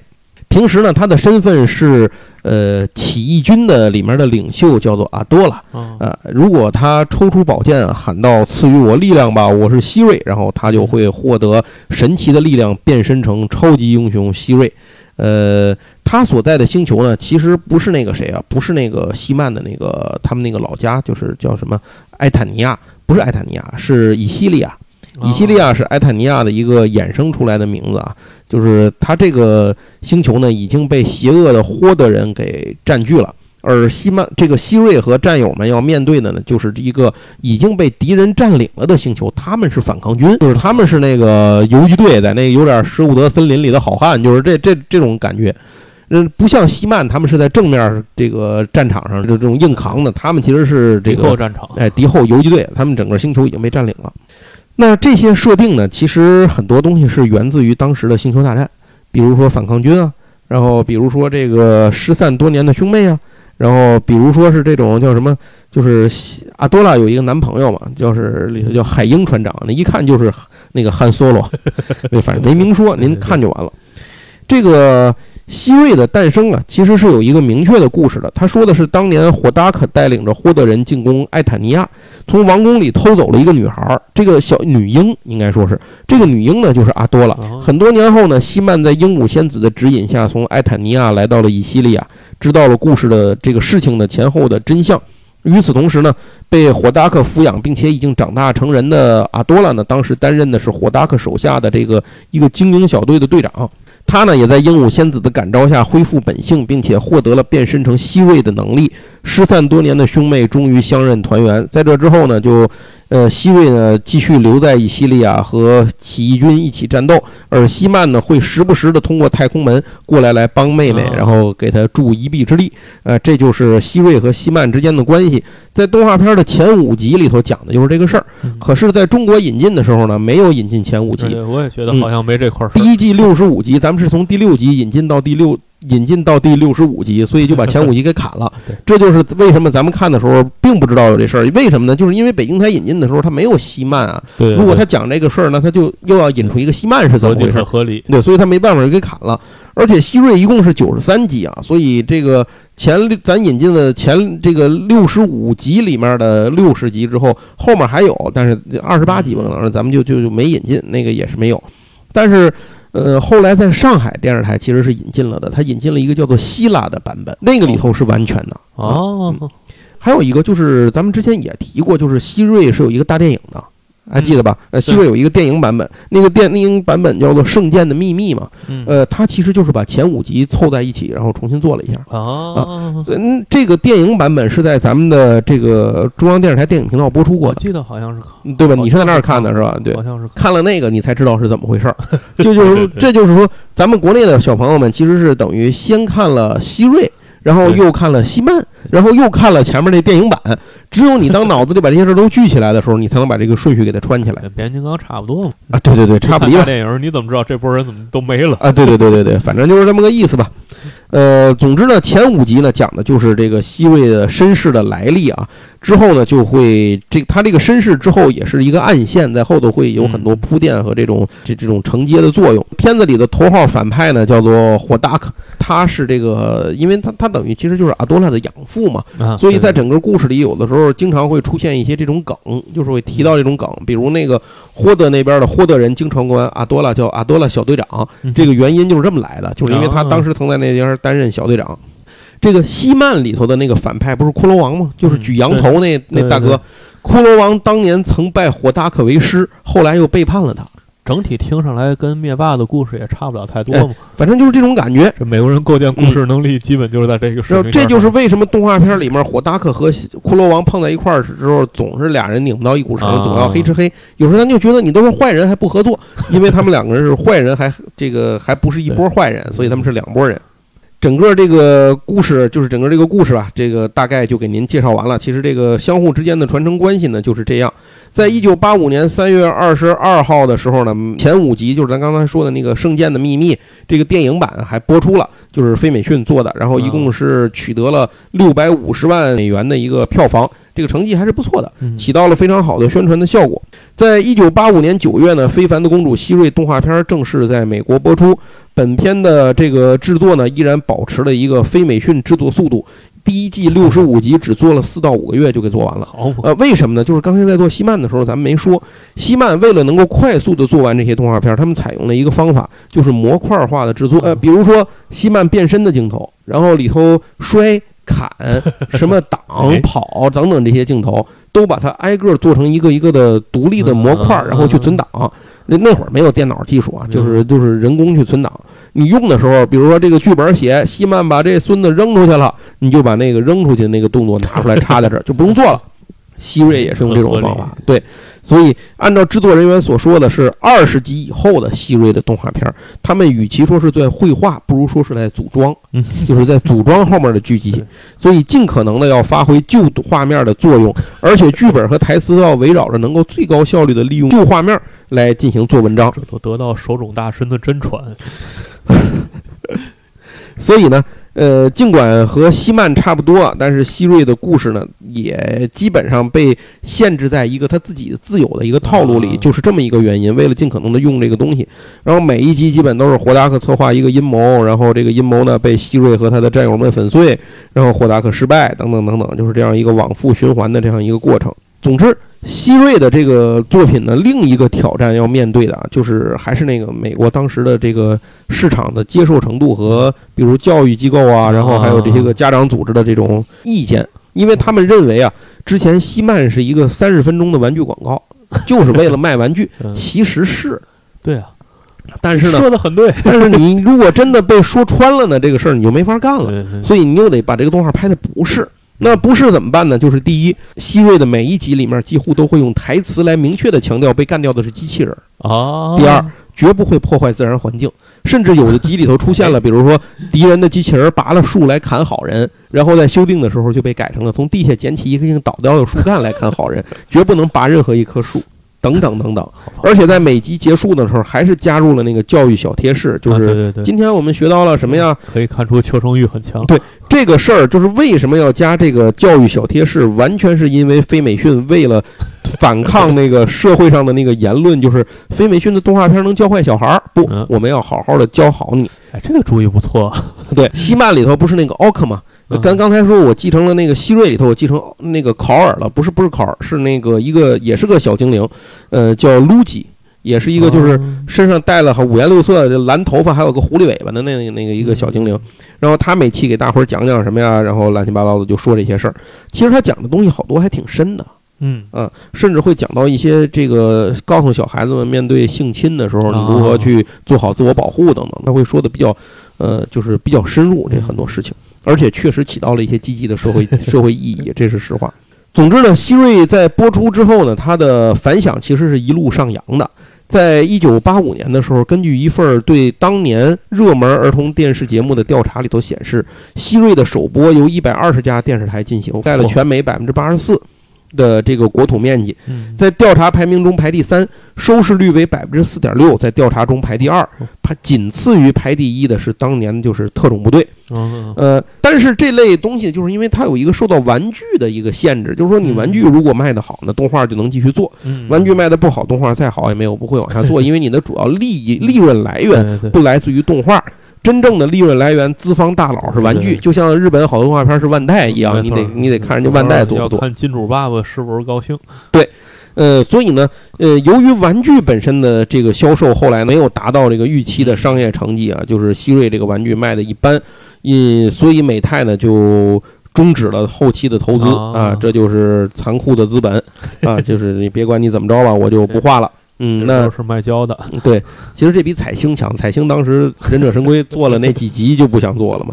平时呢，他的身份是呃起义军的里面的领袖，叫做阿多拉。呃，如果他抽出宝剑喊到“赐予我力量吧，我是希瑞”，然后他就会获得神奇的力量，变身成超级英雄希瑞。呃，他所在的星球呢，其实不是那个谁啊，不是那个西曼的那个他们那个老家，就是叫什么埃坦尼亚，不是埃坦尼亚，是以西利亚。以西利亚是埃坦尼亚的一个衍生出来的名字啊，就是他这个星球呢已经被邪恶的霍德人给占据了。而西曼这个希瑞和战友们要面对的呢，就是一个已经被敌人占领了的星球。他们是反抗军，就是他们是那个游击队，在那有点舍伍德森林里的好汉，就是这这这种感觉。嗯，不像西曼，他们是在正面这个战场上就这种硬扛的，他们其实是这个敌后战场，哎，敌后游击队，他们整个星球已经被占领了。那这些设定呢，其实很多东西是源自于当时的星球大战，比如说反抗军啊，然后比如说这个失散多年的兄妹啊。然后，比如说是这种叫什么，就是阿多拉有一个男朋友嘛，就是里头叫海鹰船长，那一看就是那个汉索罗，[LAUGHS] 那反正没明说，您看就完了。这个。希瑞的诞生啊，其实是有一个明确的故事的。他说的是，当年火达克带领着霍德人进攻艾坦尼亚，从王宫里偷走了一个女孩，这个小女婴应该说是这个女婴呢，就是阿多拉。很多年后呢，希曼在鹦鹉仙子的指引下，从艾坦尼亚来到了以西利亚，知道了故事的这个事情的前后的真相。与此同时呢，被火达克抚养并且已经长大成人的阿多拉呢，当时担任的是火达克手下的这个一个精英小队的队长。他呢也在鹦鹉仙子的感召下恢复本性，并且获得了变身成西位的能力。失散多年的兄妹终于相认团圆。在这之后呢，就。呃，希瑞呢继续留在以西利亚和起义军一起战斗，而希曼呢会时不时的通过太空门过来来帮妹妹，然后给她助一臂之力。呃，这就是希瑞和希曼之间的关系。在动画片的前五集里头讲的就是这个事儿。可是，在中国引进的时候呢，没有引进前五集。我也觉得好像没这块儿。第一季六十五集，咱们是从第六集引进到第六。引进到第六十五集，所以就把前五集给砍了。[LAUGHS] 这就是为什么咱们看的时候并不知道有这事儿。为什么呢？就是因为北京台引进的时候他没有西曼啊。对。如果他讲这个事儿，那他就又要引出一个西曼是怎么回事？合理。对，所以他没办法就给砍了。而且希瑞一共是九十三集啊，所以这个前咱引进的前这个六十五集里面的六十集之后，后面还有，但是二十八集嘛，咱们就就就没引进，那个也是没有。但是。呃，后来在上海电视台其实是引进了的，它引进了一个叫做希腊的版本，那个里头是完全的哦。还有一个就是咱们之前也提过，就是希瑞是有一个大电影的。还记得吧？呃，希瑞有一个电影版本，那个电影版本叫做《圣剑的秘密》嘛。呃，它其实就是把前五集凑在一起，然后重新做了一下。啊，嗯，这个电影版本是在咱们的这个中央电视台电影频道播出过。我记得好像是，对吧？你是在那儿看的是吧？对，好像是看了那个，你才知道是怎么回事儿。[LAUGHS] 就就是这就是说，咱们国内的小朋友们其实是等于先看了希瑞。然后又看了西曼，然后又看了前面那电影版。只有你当脑子里把这些事都聚起来的时候，你才能把这个顺序给它串起来。[LAUGHS] 变形金刚差不多嘛？啊，对对对，差不多。电影你怎么知道这波人怎么都没了？啊，对对对对对，反正就是这么个意思吧。呃，总之呢，前五集呢讲的就是这个西瑞的身世的来历啊。之后呢，就会这他这个身世之后也是一个暗线，在后头会有很多铺垫和这种这这种承接的作用。片子里的头号反派呢叫做霍达克，他是这个，因为他他等于其实就是阿多拉的养父嘛，所以在整个故事里有的时候经常会出现一些这种梗，就是会提到这种梗，比如那个霍德那边的霍德人经常管阿多拉叫阿多拉小队长，这个原因就是这么来的，就是因为他当时曾在那边担任小队长。这个西曼里头的那个反派不是骷髅王吗？就是举羊头那那大哥。骷髅王当年曾拜火达克为师，后来又背叛了他。整体听上来跟灭霸的故事也差不了太多嘛。反正就是这种感觉。这美国人构建故事能力基本就是在这个水平。这就是为什么动画片里面火达克和骷髅王碰在一块儿之后，总是俩人拧不到一股绳，总要黑吃黑。有时候咱就觉得你都是坏人还不合作，因为他们两个人是坏人，还这个还不是一波坏人，所以他们是两拨人。整个这个故事就是整个这个故事吧，这个大概就给您介绍完了。其实这个相互之间的传承关系呢就是这样。在一九八五年三月二十二号的时候呢，前五集就是咱刚才说的那个《圣剑的秘密》这个电影版还播出了，就是飞美逊做的，然后一共是取得了六百五十万美元的一个票房。这个成绩还是不错的，起到了非常好的宣传的效果。在一九八五年九月呢，《非凡的公主希瑞》动画片正式在美国播出。本片的这个制作呢，依然保持了一个非美训制作速度。第一季六十五集只做了四到五个月就给做完了。呃，为什么呢？就是刚才在做西曼的时候，咱们没说，西曼为了能够快速的做完这些动画片，他们采用了一个方法，就是模块化的制作。呃，比如说西曼变身的镜头，然后里头摔。砍 [LAUGHS] 什么挡跑等等这些镜头，都把它挨个做成一个一个的独立的模块，然后去存档。那那会儿没有电脑技术啊，就是就是人工去存档。你用的时候，比如说这个剧本写西曼把这孙子扔出去了，你就把那个扔出去那个动作拿出来插在这儿，就不用做了。希瑞也是用这种方法，对。所以，按照制作人员所说的是二十集以后的希瑞的动画片，他们与其说是在绘画，不如说是在组装，嗯，就是在组装后面的剧集。所以，尽可能的要发挥旧画面的作用，而且剧本和台词都要围绕着能够最高效率的利用旧画面来进行做文章。这都得到手冢大神的真传。[LAUGHS] 所以呢。呃，尽管和西曼差不多，但是希瑞的故事呢，也基本上被限制在一个他自己自有的一个套路里，就是这么一个原因。为了尽可能的用这个东西，然后每一集基本都是霍达克策划一个阴谋，然后这个阴谋呢被希瑞和他的战友们粉碎，然后霍达克失败，等等等等，就是这样一个往复循环的这样一个过程。总之。希瑞的这个作品呢，另一个挑战要面对的啊，就是还是那个美国当时的这个市场的接受程度和，比如教育机构啊，然后还有这些个家长组织的这种意见，因为他们认为啊，之前希曼是一个三十分钟的玩具广告，就是为了卖玩具，[LAUGHS] 其实是，对啊，但是呢，[LAUGHS] 说的很对，但是你如果真的被说穿了呢，这个事儿你就没法干了。所以你又得把这个动画拍的不是。那不是怎么办呢？就是第一，希瑞的每一集里面几乎都会用台词来明确的强调被干掉的是机器人，啊。第二绝不会破坏自然环境。甚至有的集里头出现了，[LAUGHS] 比如说敌人的机器人拔了树来砍好人，然后在修订的时候就被改成了从地下捡起一棵倒掉的树干来砍好人，绝不能拔任何一棵树，等等等等。而且在每集结束的时候，还是加入了那个教育小贴士，就是今天我们学到了什么呀？可以看出求生欲很强。对这个事儿，就是为什么要加这个教育小贴士，完全是因为飞美讯为了反抗那个社会上的那个言论，就是飞美讯的动画片能教坏小孩儿，不嗯，我们要好好的教好你。哎，这个主意不错。对，西曼里头不是那个奥克吗？嗯刚刚才说我继承了那个希瑞里头，我继承那个考尔了，不是不是考尔，是那个一个也是个小精灵，呃，叫卢吉，也是一个就是哦身上带了五颜六色的蓝头发，还有个狐狸尾巴的那个那个一个小精灵。然后他每期给大伙儿讲讲什么呀，然后乱七八糟的就说这些事儿。其实他讲的东西好多还挺深的嗯啊，甚至会讲到一些这个告诉小孩子们面对性侵的时候，你如何哦去做好自我保护等等，他会说的比较呃，就是比较深入这很多事情，而且确实起到了一些积极的社会 [LAUGHS] 社会意义，这是实话。总之呢，希瑞在播出之后呢，它的反响其实是一路上扬的。在一九八五年的时候，根据一份对当年热门儿童电视节目的调查里头显示，希瑞的首播由一百二十家电视台进行，在了全美百分之八十四的这个国土面积，嗯，在调查排名中排第三，收视率为百分之四点六，在调查中排第二，排仅次于排第一的是当年就是特种部队。嗯呃，但是这类东西就是因为它有一个受到玩具的一个限制，就是说你玩具如果卖得好，那动画就能继续做；嗯，玩具卖得不好，动画再好也没有不会往下做，[LAUGHS] 因为你的主要利益利润来源不来自于动画。真正的利润来源，资方大佬是玩具，就像日本好多动画片是万代一样，你得你得看人家万代做不做。要看金主爸爸是不是高兴。对呃，所以呢，呃，由于玩具本身的这个销售后来没有达到这个预期的商业成绩啊，就是希瑞这个玩具卖的一般，嗯，所以美泰呢就终止了后期的投资啊啊，这就是残酷的资本啊，就是你别管你怎么着吧，我就不画了。嗯，那都是卖胶的。对，其实这比彩星强，彩星当时忍者神龟做了那几集就不想做了嘛。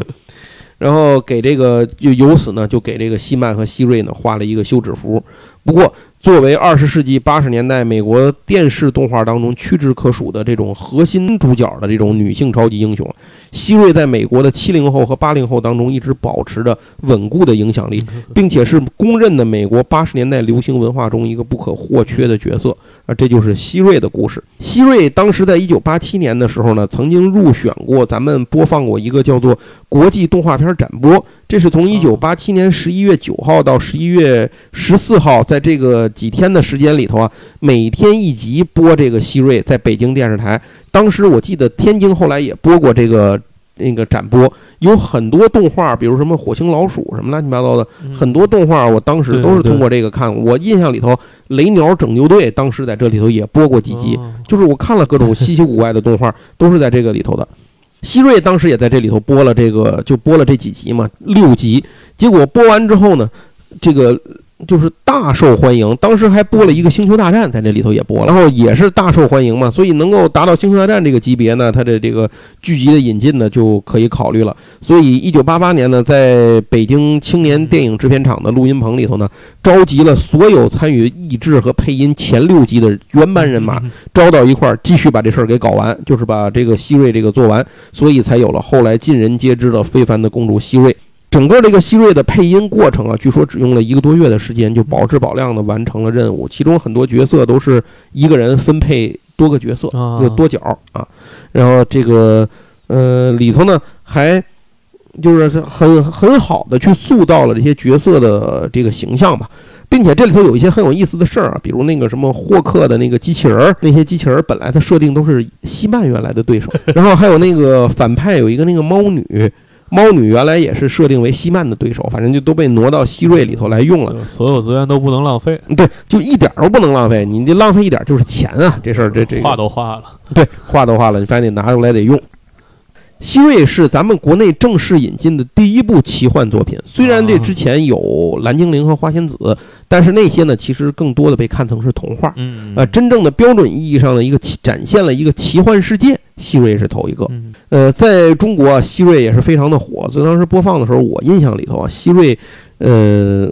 然后给这个就由此呢，就给这个希曼和希瑞呢画了一个休止符。不过，作为二十世纪八十年代美国电视动画当中屈指可数的这种核心主角的这种女性超级英雄，希瑞在美国的七零后和八零后当中一直保持着稳固的影响力，并且是公认的美国八十年代流行文化中一个不可或缺的角色啊，这就是希瑞的故事。希瑞当时在一九八七年的时候呢，曾经入选过咱们播放过一个叫做国际动画片展播，这是从一九八七年十一月九号到十一月十四号，在这个几天的时间里头啊，每天一集播这个希瑞，在北京电视台。当时我记得天津后来也播过这个那个展播，有很多动画，比如什么火星老鼠什么乱七八糟的，嗯很多动画我当时都是通过这个看。我印象里头，雷鸟拯救队当时在这里头也播过几集，哦就是我看了各种稀奇古怪的动画，都是在这个里头的。希瑞当时也在这里头播了这个，就播了这几集嘛，六集。结果播完之后呢，这个就是大受欢迎。当时还播了一个《星球大战》，在这里头也播，然后也是大受欢迎嘛。所以能够达到《星球大战》这个级别呢，它的这个剧集的引进呢就可以考虑了。所以，一九八八年呢，在北京青年电影制片厂的录音棚里头呢，召集了所有参与译制和配音前六集的原班人马，嗯招到一块儿，继续把这事儿给搞完，就是把这个希瑞这个做完，所以才有了后来尽人皆知的非凡的公主希瑞。整个这个希瑞的配音过程啊，据说只用了一个多月的时间，就保质保量的完成了任务。其中很多角色都是一个人分配多个角色，啊有多角啊。然后这个呃里头呢还就是很很好的去塑造了这些角色的这个形象吧。并且这里头有一些很有意思的事儿啊，比如那个什么霍克的那个机器人儿，那些机器人儿本来它设定都是希曼原来的对手，[LAUGHS] 然后还有那个反派有一个那个猫女，猫女原来也是设定为希曼的对手，反正就都被挪到希瑞里头来用了。所有资源都不能浪费，对，就一点都不能浪费，你这浪费一点就是钱啊，这事儿这这个画都画了。对，画都画了，你反正得拿出来得用。希瑞是咱们国内正式引进的第一部奇幻作品，虽然这之前有蓝精灵和花仙子，但是那些呢，其实更多的被看成是童话。嗯呃，真正的标准意义上的一个展现了一个奇幻世界，希瑞是头一个。嗯呃，在中国啊，希瑞也是非常的火。在当时播放的时候，我印象里头啊，希瑞，呃，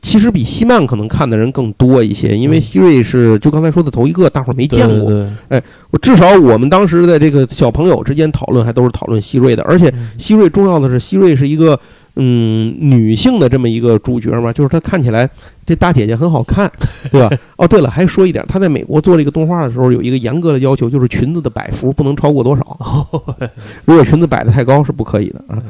其实比希曼可能看的人更多一些，因为嗯希瑞是就刚才说的头一个，大伙儿没见过。对对我至少我们当时的这个小朋友之间讨论，还都是讨论希瑞的。而且嗯希瑞重要的是，希瑞是一个嗯女性的这么一个主角嘛，就是她看起来这大姐姐很好看，对吧？哦，对了，还说一点，她在美国做这个动画的时候，有一个严格的要求，就是裙子的摆幅不能超过多少。[LAUGHS] 如果裙子摆得太高是不可以的啊。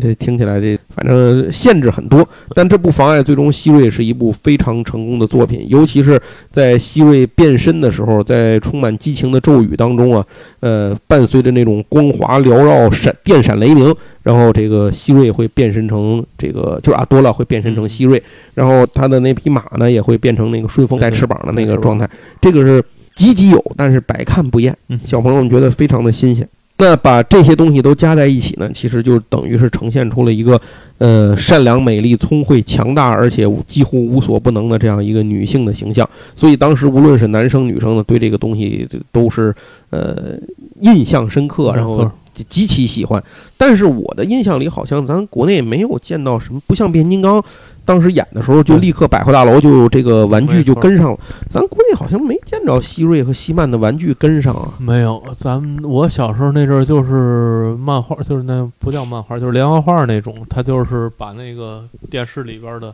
这听起来这反正限制很多，但这不妨碍最终希瑞是一部非常成功的作品，尤其是在希瑞变身的时候，在充满激情的咒语当中啊，呃，伴随着那种光华缭绕、闪电闪雷鸣，然后这个希瑞会变身成这个就是阿多拉会变身成希瑞，然后他的那匹马呢也会变成那个顺风带翅膀的那个状态，这个是积极有，但是百看不厌，嗯小朋友们觉得非常的新鲜。那把这些东西都加在一起呢，其实就等于是呈现出了一个，呃，善良、美丽、聪慧、强大，而且几乎无所不能的这样一个女性的形象。所以当时无论是男生女生呢，对这个东西都是呃印象深刻，然后极其喜欢。但是我的印象里，好像咱国内没有见到什么，不像变形金刚。当时演的时候，就立刻百货大楼就这个玩具就跟上了。咱国内好像没见着希瑞和希曼的玩具跟上啊。没有，咱们我小时候那阵儿就是漫画，就是那不叫漫画，就是连环画那种，他就是把那个电视里边的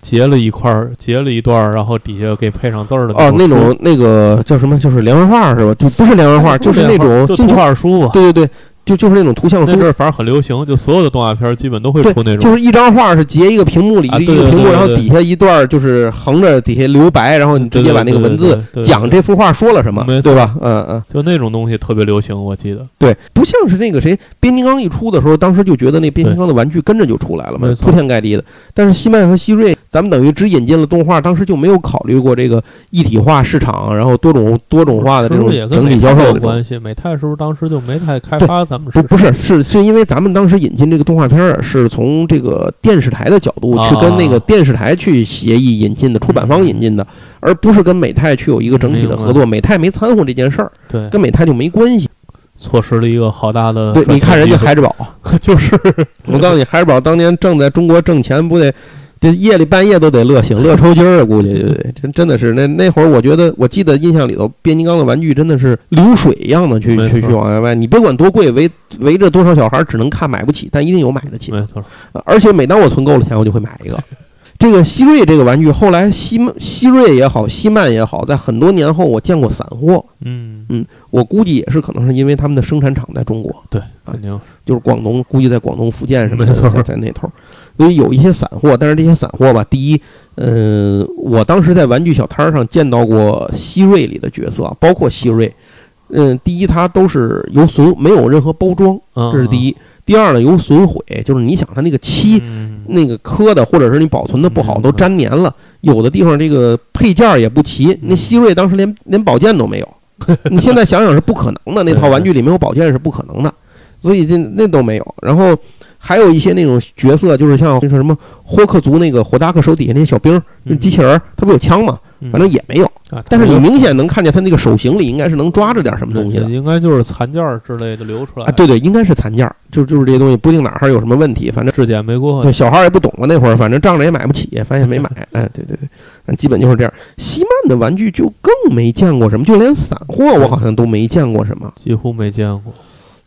截了一块儿，截了一段儿，然后底下给配上字儿的哦，那种那个叫什么？就是连环画是吧？就不是连环画，就是那种进去。画书吧。对对对，就就是那种图像书那阵，儿反正很流行，就所有的动画片儿基本都会出那种。就是一张画是截一个屏幕里啊一个屏幕，然后底下一段就是横着底下留白，然后你直接把那个文字讲这幅画说了什么对吧？嗯嗯，就那种东西特别流行，我记得。对，不像是那个谁，变形金刚一出的时候，当时就觉得那变形金刚的玩具跟着就出来了嘛铺天盖地的。但是西曼和希瑞，咱们等于只引进了动画，当时就没有考虑过这个一体化市场，然后多种多种化的这种整体销售这种。有关系？美泰是不是当时就没太开发咱们不？不是是是因为咱们当时引进这个动画片儿，是从这个电视台的角度去跟那个啊电视台去协议引进的，出版方引进的，而不是跟美泰去有一个整体的合作。美泰没掺和这件事儿，对，跟美泰就没关系。错失了一个好大的对，你看人家钱机会孩之宝，[LAUGHS] 就是我告诉你，孩之宝当年正在中国挣钱，不得这夜里半夜都得乐醒，乐抽筋儿啊！估计对对，真真的是那那会儿，我觉得我记得印象里头，变形金刚的玩具真的是流水一样的去去去往外卖，你别管多贵，围围着多少小孩只能看买不起，但一定有买得起。的。没错，呃而且每当我存够了钱，我就会买一个。[LAUGHS] 这个希瑞这个玩具，后来希曼希瑞也好，希曼也好，在很多年后我见过散货，嗯。嗯我估计也是可能是因为他们的生产厂在中国，对，肯定。就是广东，估计在广东、福建什么的，在在那头儿，所以有一些散货。但是这些散货吧，第一，呃，我当时在玩具小摊儿上见到过希瑞里的角色，包括希瑞，嗯，第一它都是有损，没有任何包装，这是第一。第二呢，有损毁，就是你想它那个漆。嗯那个磕的，或者是你保存的不好，嗯都粘黏了。有的地方这个配件儿也不齐。那希瑞当时连连宝剑都没有，[LAUGHS] 你现在想想是不可能的。那套玩具里没有宝剑是不可能的，所以这那都没有。然后还有一些那种角色，就是像那个什么霍克族那个火达克手底下那些小兵儿，就机器人儿，他不有枪吗？嗯反正也没有。啊但是你明显能看见他那个手型里应该是能抓着点什么东西的。应该就是残件儿之类的流出来啊，对对，应该是残件儿，就就是这些东西，不定哪儿还有什么问题，反正质检没过对，小孩儿也不懂啊，那会儿反正仗着也买不起，发现没买。[LAUGHS] 哎，对对对，嗯基本就是这样。西曼的玩具就更没见过什么，就连散货我好像都没见过什么。几乎没见过。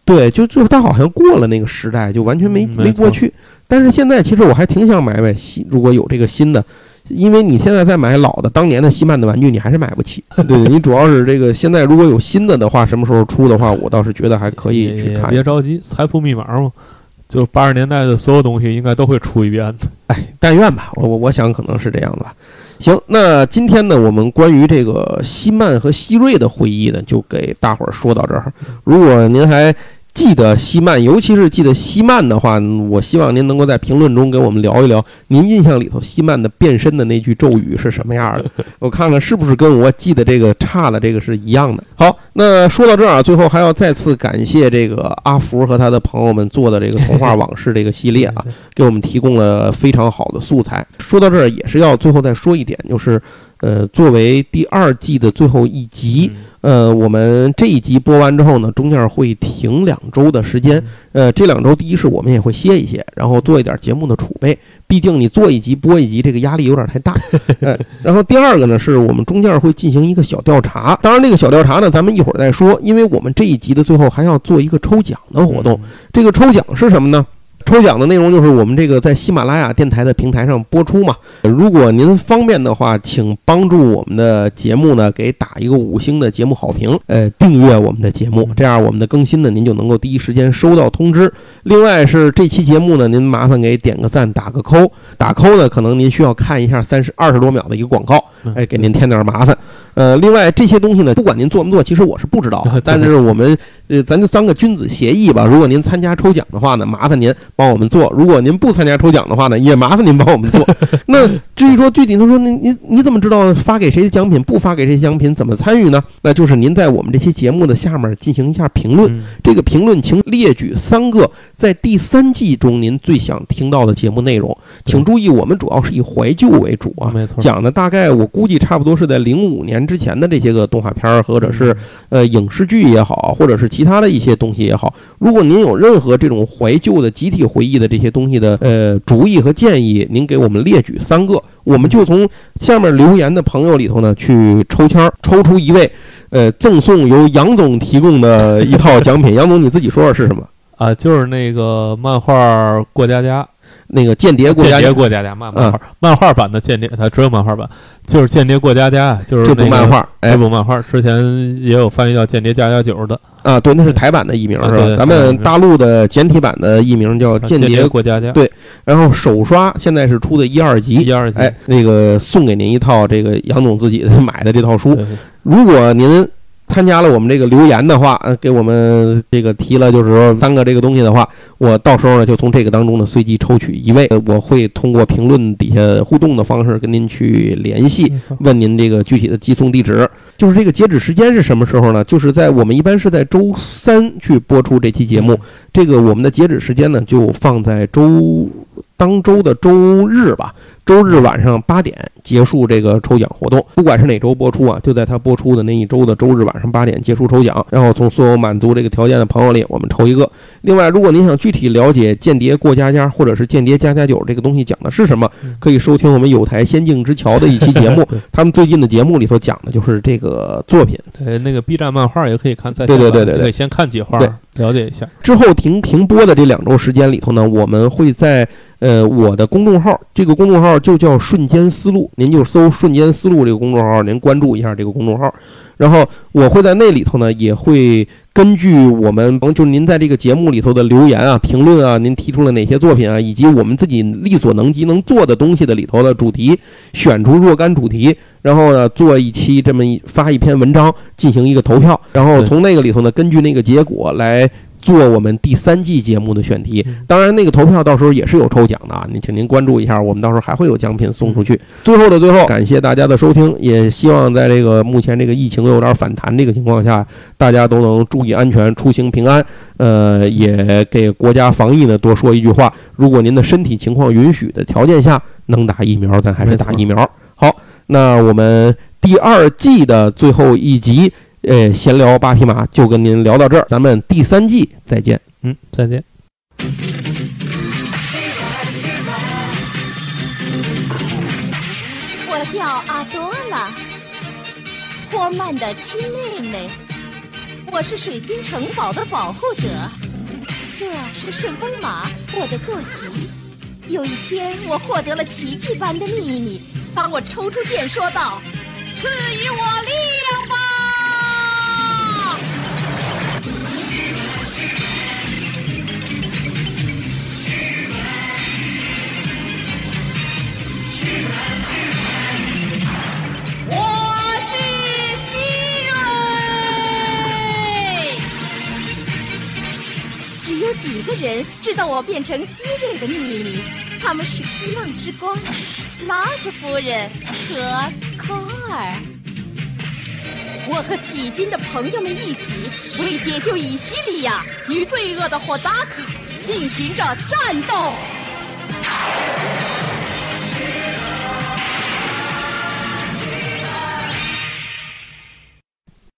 对，就就他好像过了那个时代，就完全没嗯没过去。但是现在其实我还挺想买买新，如果有这个新的，因为你现在再买老的当年的西曼的玩具，你还是买不起。对 [LAUGHS] 对，你主要是这个现在如果有新的的话，什么时候出的话，我倒是觉得还可以去看。别着急，财富密码嘛，就八十年代的所有东西应该都会出一遍的。哎，但愿吧，我我我想可能是这样的吧。行，那今天呢，我们关于这个西曼和希瑞的会议呢，就给大伙儿说到这儿。如果您还记得西曼，尤其是记得西曼的话，我希望您能够在评论中给我们聊一聊，您印象里头西曼的变身的那句咒语是什么样的？[LAUGHS] 我看看是不是跟我记得这个差的这个是一样的。好，那说到这儿啊，最后还要再次感谢这个阿福和他的朋友们做的这个童话往事这个系列啊，[LAUGHS] 给我们提供了非常好的素材。说到这儿，也是要最后再说一点，就是呃，作为第二季的最后一集。呃，我们这一集播完之后呢，中间会停两周的时间。呃，这两周第一是我们也会歇一歇，然后做一点节目的储备。毕竟你做一集播一集，这个压力有点太大。[LAUGHS] 呃，然后第二个呢，是我们中间会进行一个小调查。当然，这个小调查呢，咱们一会儿再说，因为我们这一集的最后还要做一个抽奖的活动。这个抽奖是什么呢？抽奖的内容就是我们这个在喜马拉雅电台的平台上播出嘛。如果您方便的话，请帮助我们的节目呢给打一个五星的节目好评，呃，订阅我们的节目，这样我们的更新呢您就能够第一时间收到通知。另外是这期节目呢，您麻烦给点个赞，打个扣。打扣呢，可能您需要看一下三十二十多秒的一个广告，哎，给您添点麻烦。呃，另外这些东西呢，不管您做没做，其实我是不知道。[LAUGHS] 但是我们，呃，咱就当个君子协议吧。如果您参加抽奖的话呢，麻烦您帮我们做；如果您不参加抽奖的话呢，也麻烦您帮我们做。[LAUGHS] 那至于说具体，他说您您你怎么知道发给谁的奖品，不发给谁奖品，怎么参与呢？那就是您在我们这期节目的下面进行一下评论。这个评论请列举三个在第三季中您最想听到的节目内容。请注意，我们主要是以怀旧为主啊，没错。讲的大概我估计差不多是在零五年。之前的这些个动画片儿，或者是呃影视剧也好，或者是其他的一些东西也好，如果您有任何这种怀旧的集体回忆的这些东西的呃主意和建议，您给我们列举三个，我们就从下面留言的朋友里头呢去抽签儿，抽出一位，呃，赠送由杨总提供的一套奖品。杨总，你自己说说是什么啊？就是那个漫画《过家家》。那个间谍过家家，过家家漫漫画，漫画版的间谍，它只有漫画版，就是间谍过家家，就是这部漫画，这部漫画之前也有翻译叫间谍加加九的。啊，对，那是台版的译名是吧？咱们大陆的简体版的译名叫间谍过家家，对，然后首刷现在是出的一二集，一二集，哎，那个送给您一套这个杨总自己 [LAUGHS] 买的这套书，如果您。参加了我们这个留言的话，呃，给我们这个提了，就是说三个这个东西的话，我到时候呢就从这个当中呢随机抽取一位，我会通过评论底下互动的方式跟您去联系，问您这个具体的寄送地址。就是这个截止时间是什么时候呢？就是在我们一般是在周三去播出这期节目，这个我们的截止时间呢就放在周。当周的周日吧，周日晚上八点结束这个抽奖活动。不管是哪周播出啊，就在它播出的那一周的周日晚上八点结束抽奖。然后从所有满足这个条件的朋友里，我们抽一个。另外，如果您想具体了解《间谍过家家》或者是《间谍加加酒》这个东西讲的是什么，可以收听我们有台《仙境之桥》的一期节目。他们最近的节目里头讲的就是这个作品。对，那个 B 站漫画也可以看。对对对对对，先看几画，了解一下。之后停停播的这两周时间里头呢，我们会在。呃，我的公众号，这个公众号就叫“瞬间思路”，您就搜“瞬间思路”这个公众号，您关注一下这个公众号。然后我会在那里头呢，也会根据我们，就是您在这个节目里头的留言啊、评论啊，您提出了哪些作品啊，以及我们自己力所能及能做的东西的里头的主题，选出若干主题，然后呢，做一期这么一发一篇文章，进行一个投票，然后从那个里头呢，根据那个结果来。做我们第三季节目的选题，当然那个投票到时候也是有抽奖的啊，您请您关注一下，我们到时候还会有奖品送出去。最后的最后，感谢大家的收听，也希望在这个目前这个疫情有点反弹这个情况下，大家都能注意安全，出行平安。呃，也给国家防疫呢多说一句话：如果您的身体情况允许的条件下，能打疫苗，咱还是打疫苗。好，那我们第二季的最后一集。呃，闲聊八匹马就跟您聊到这儿，咱们第三季再见。嗯，再见。我叫阿多拉，霍曼的亲妹妹。我是水晶城堡的保护者。这是顺风马，我的坐骑。有一天，我获得了奇迹般的秘密。当我抽出剑，说道：“赐予我力量吧！”我是希瑞，只有几个人知道我变成希瑞的秘密，他们是希望之光，拉子夫人和科尔。我和起军的朋友们一起为解救以西利亚与罪恶的霍达克进行着战斗。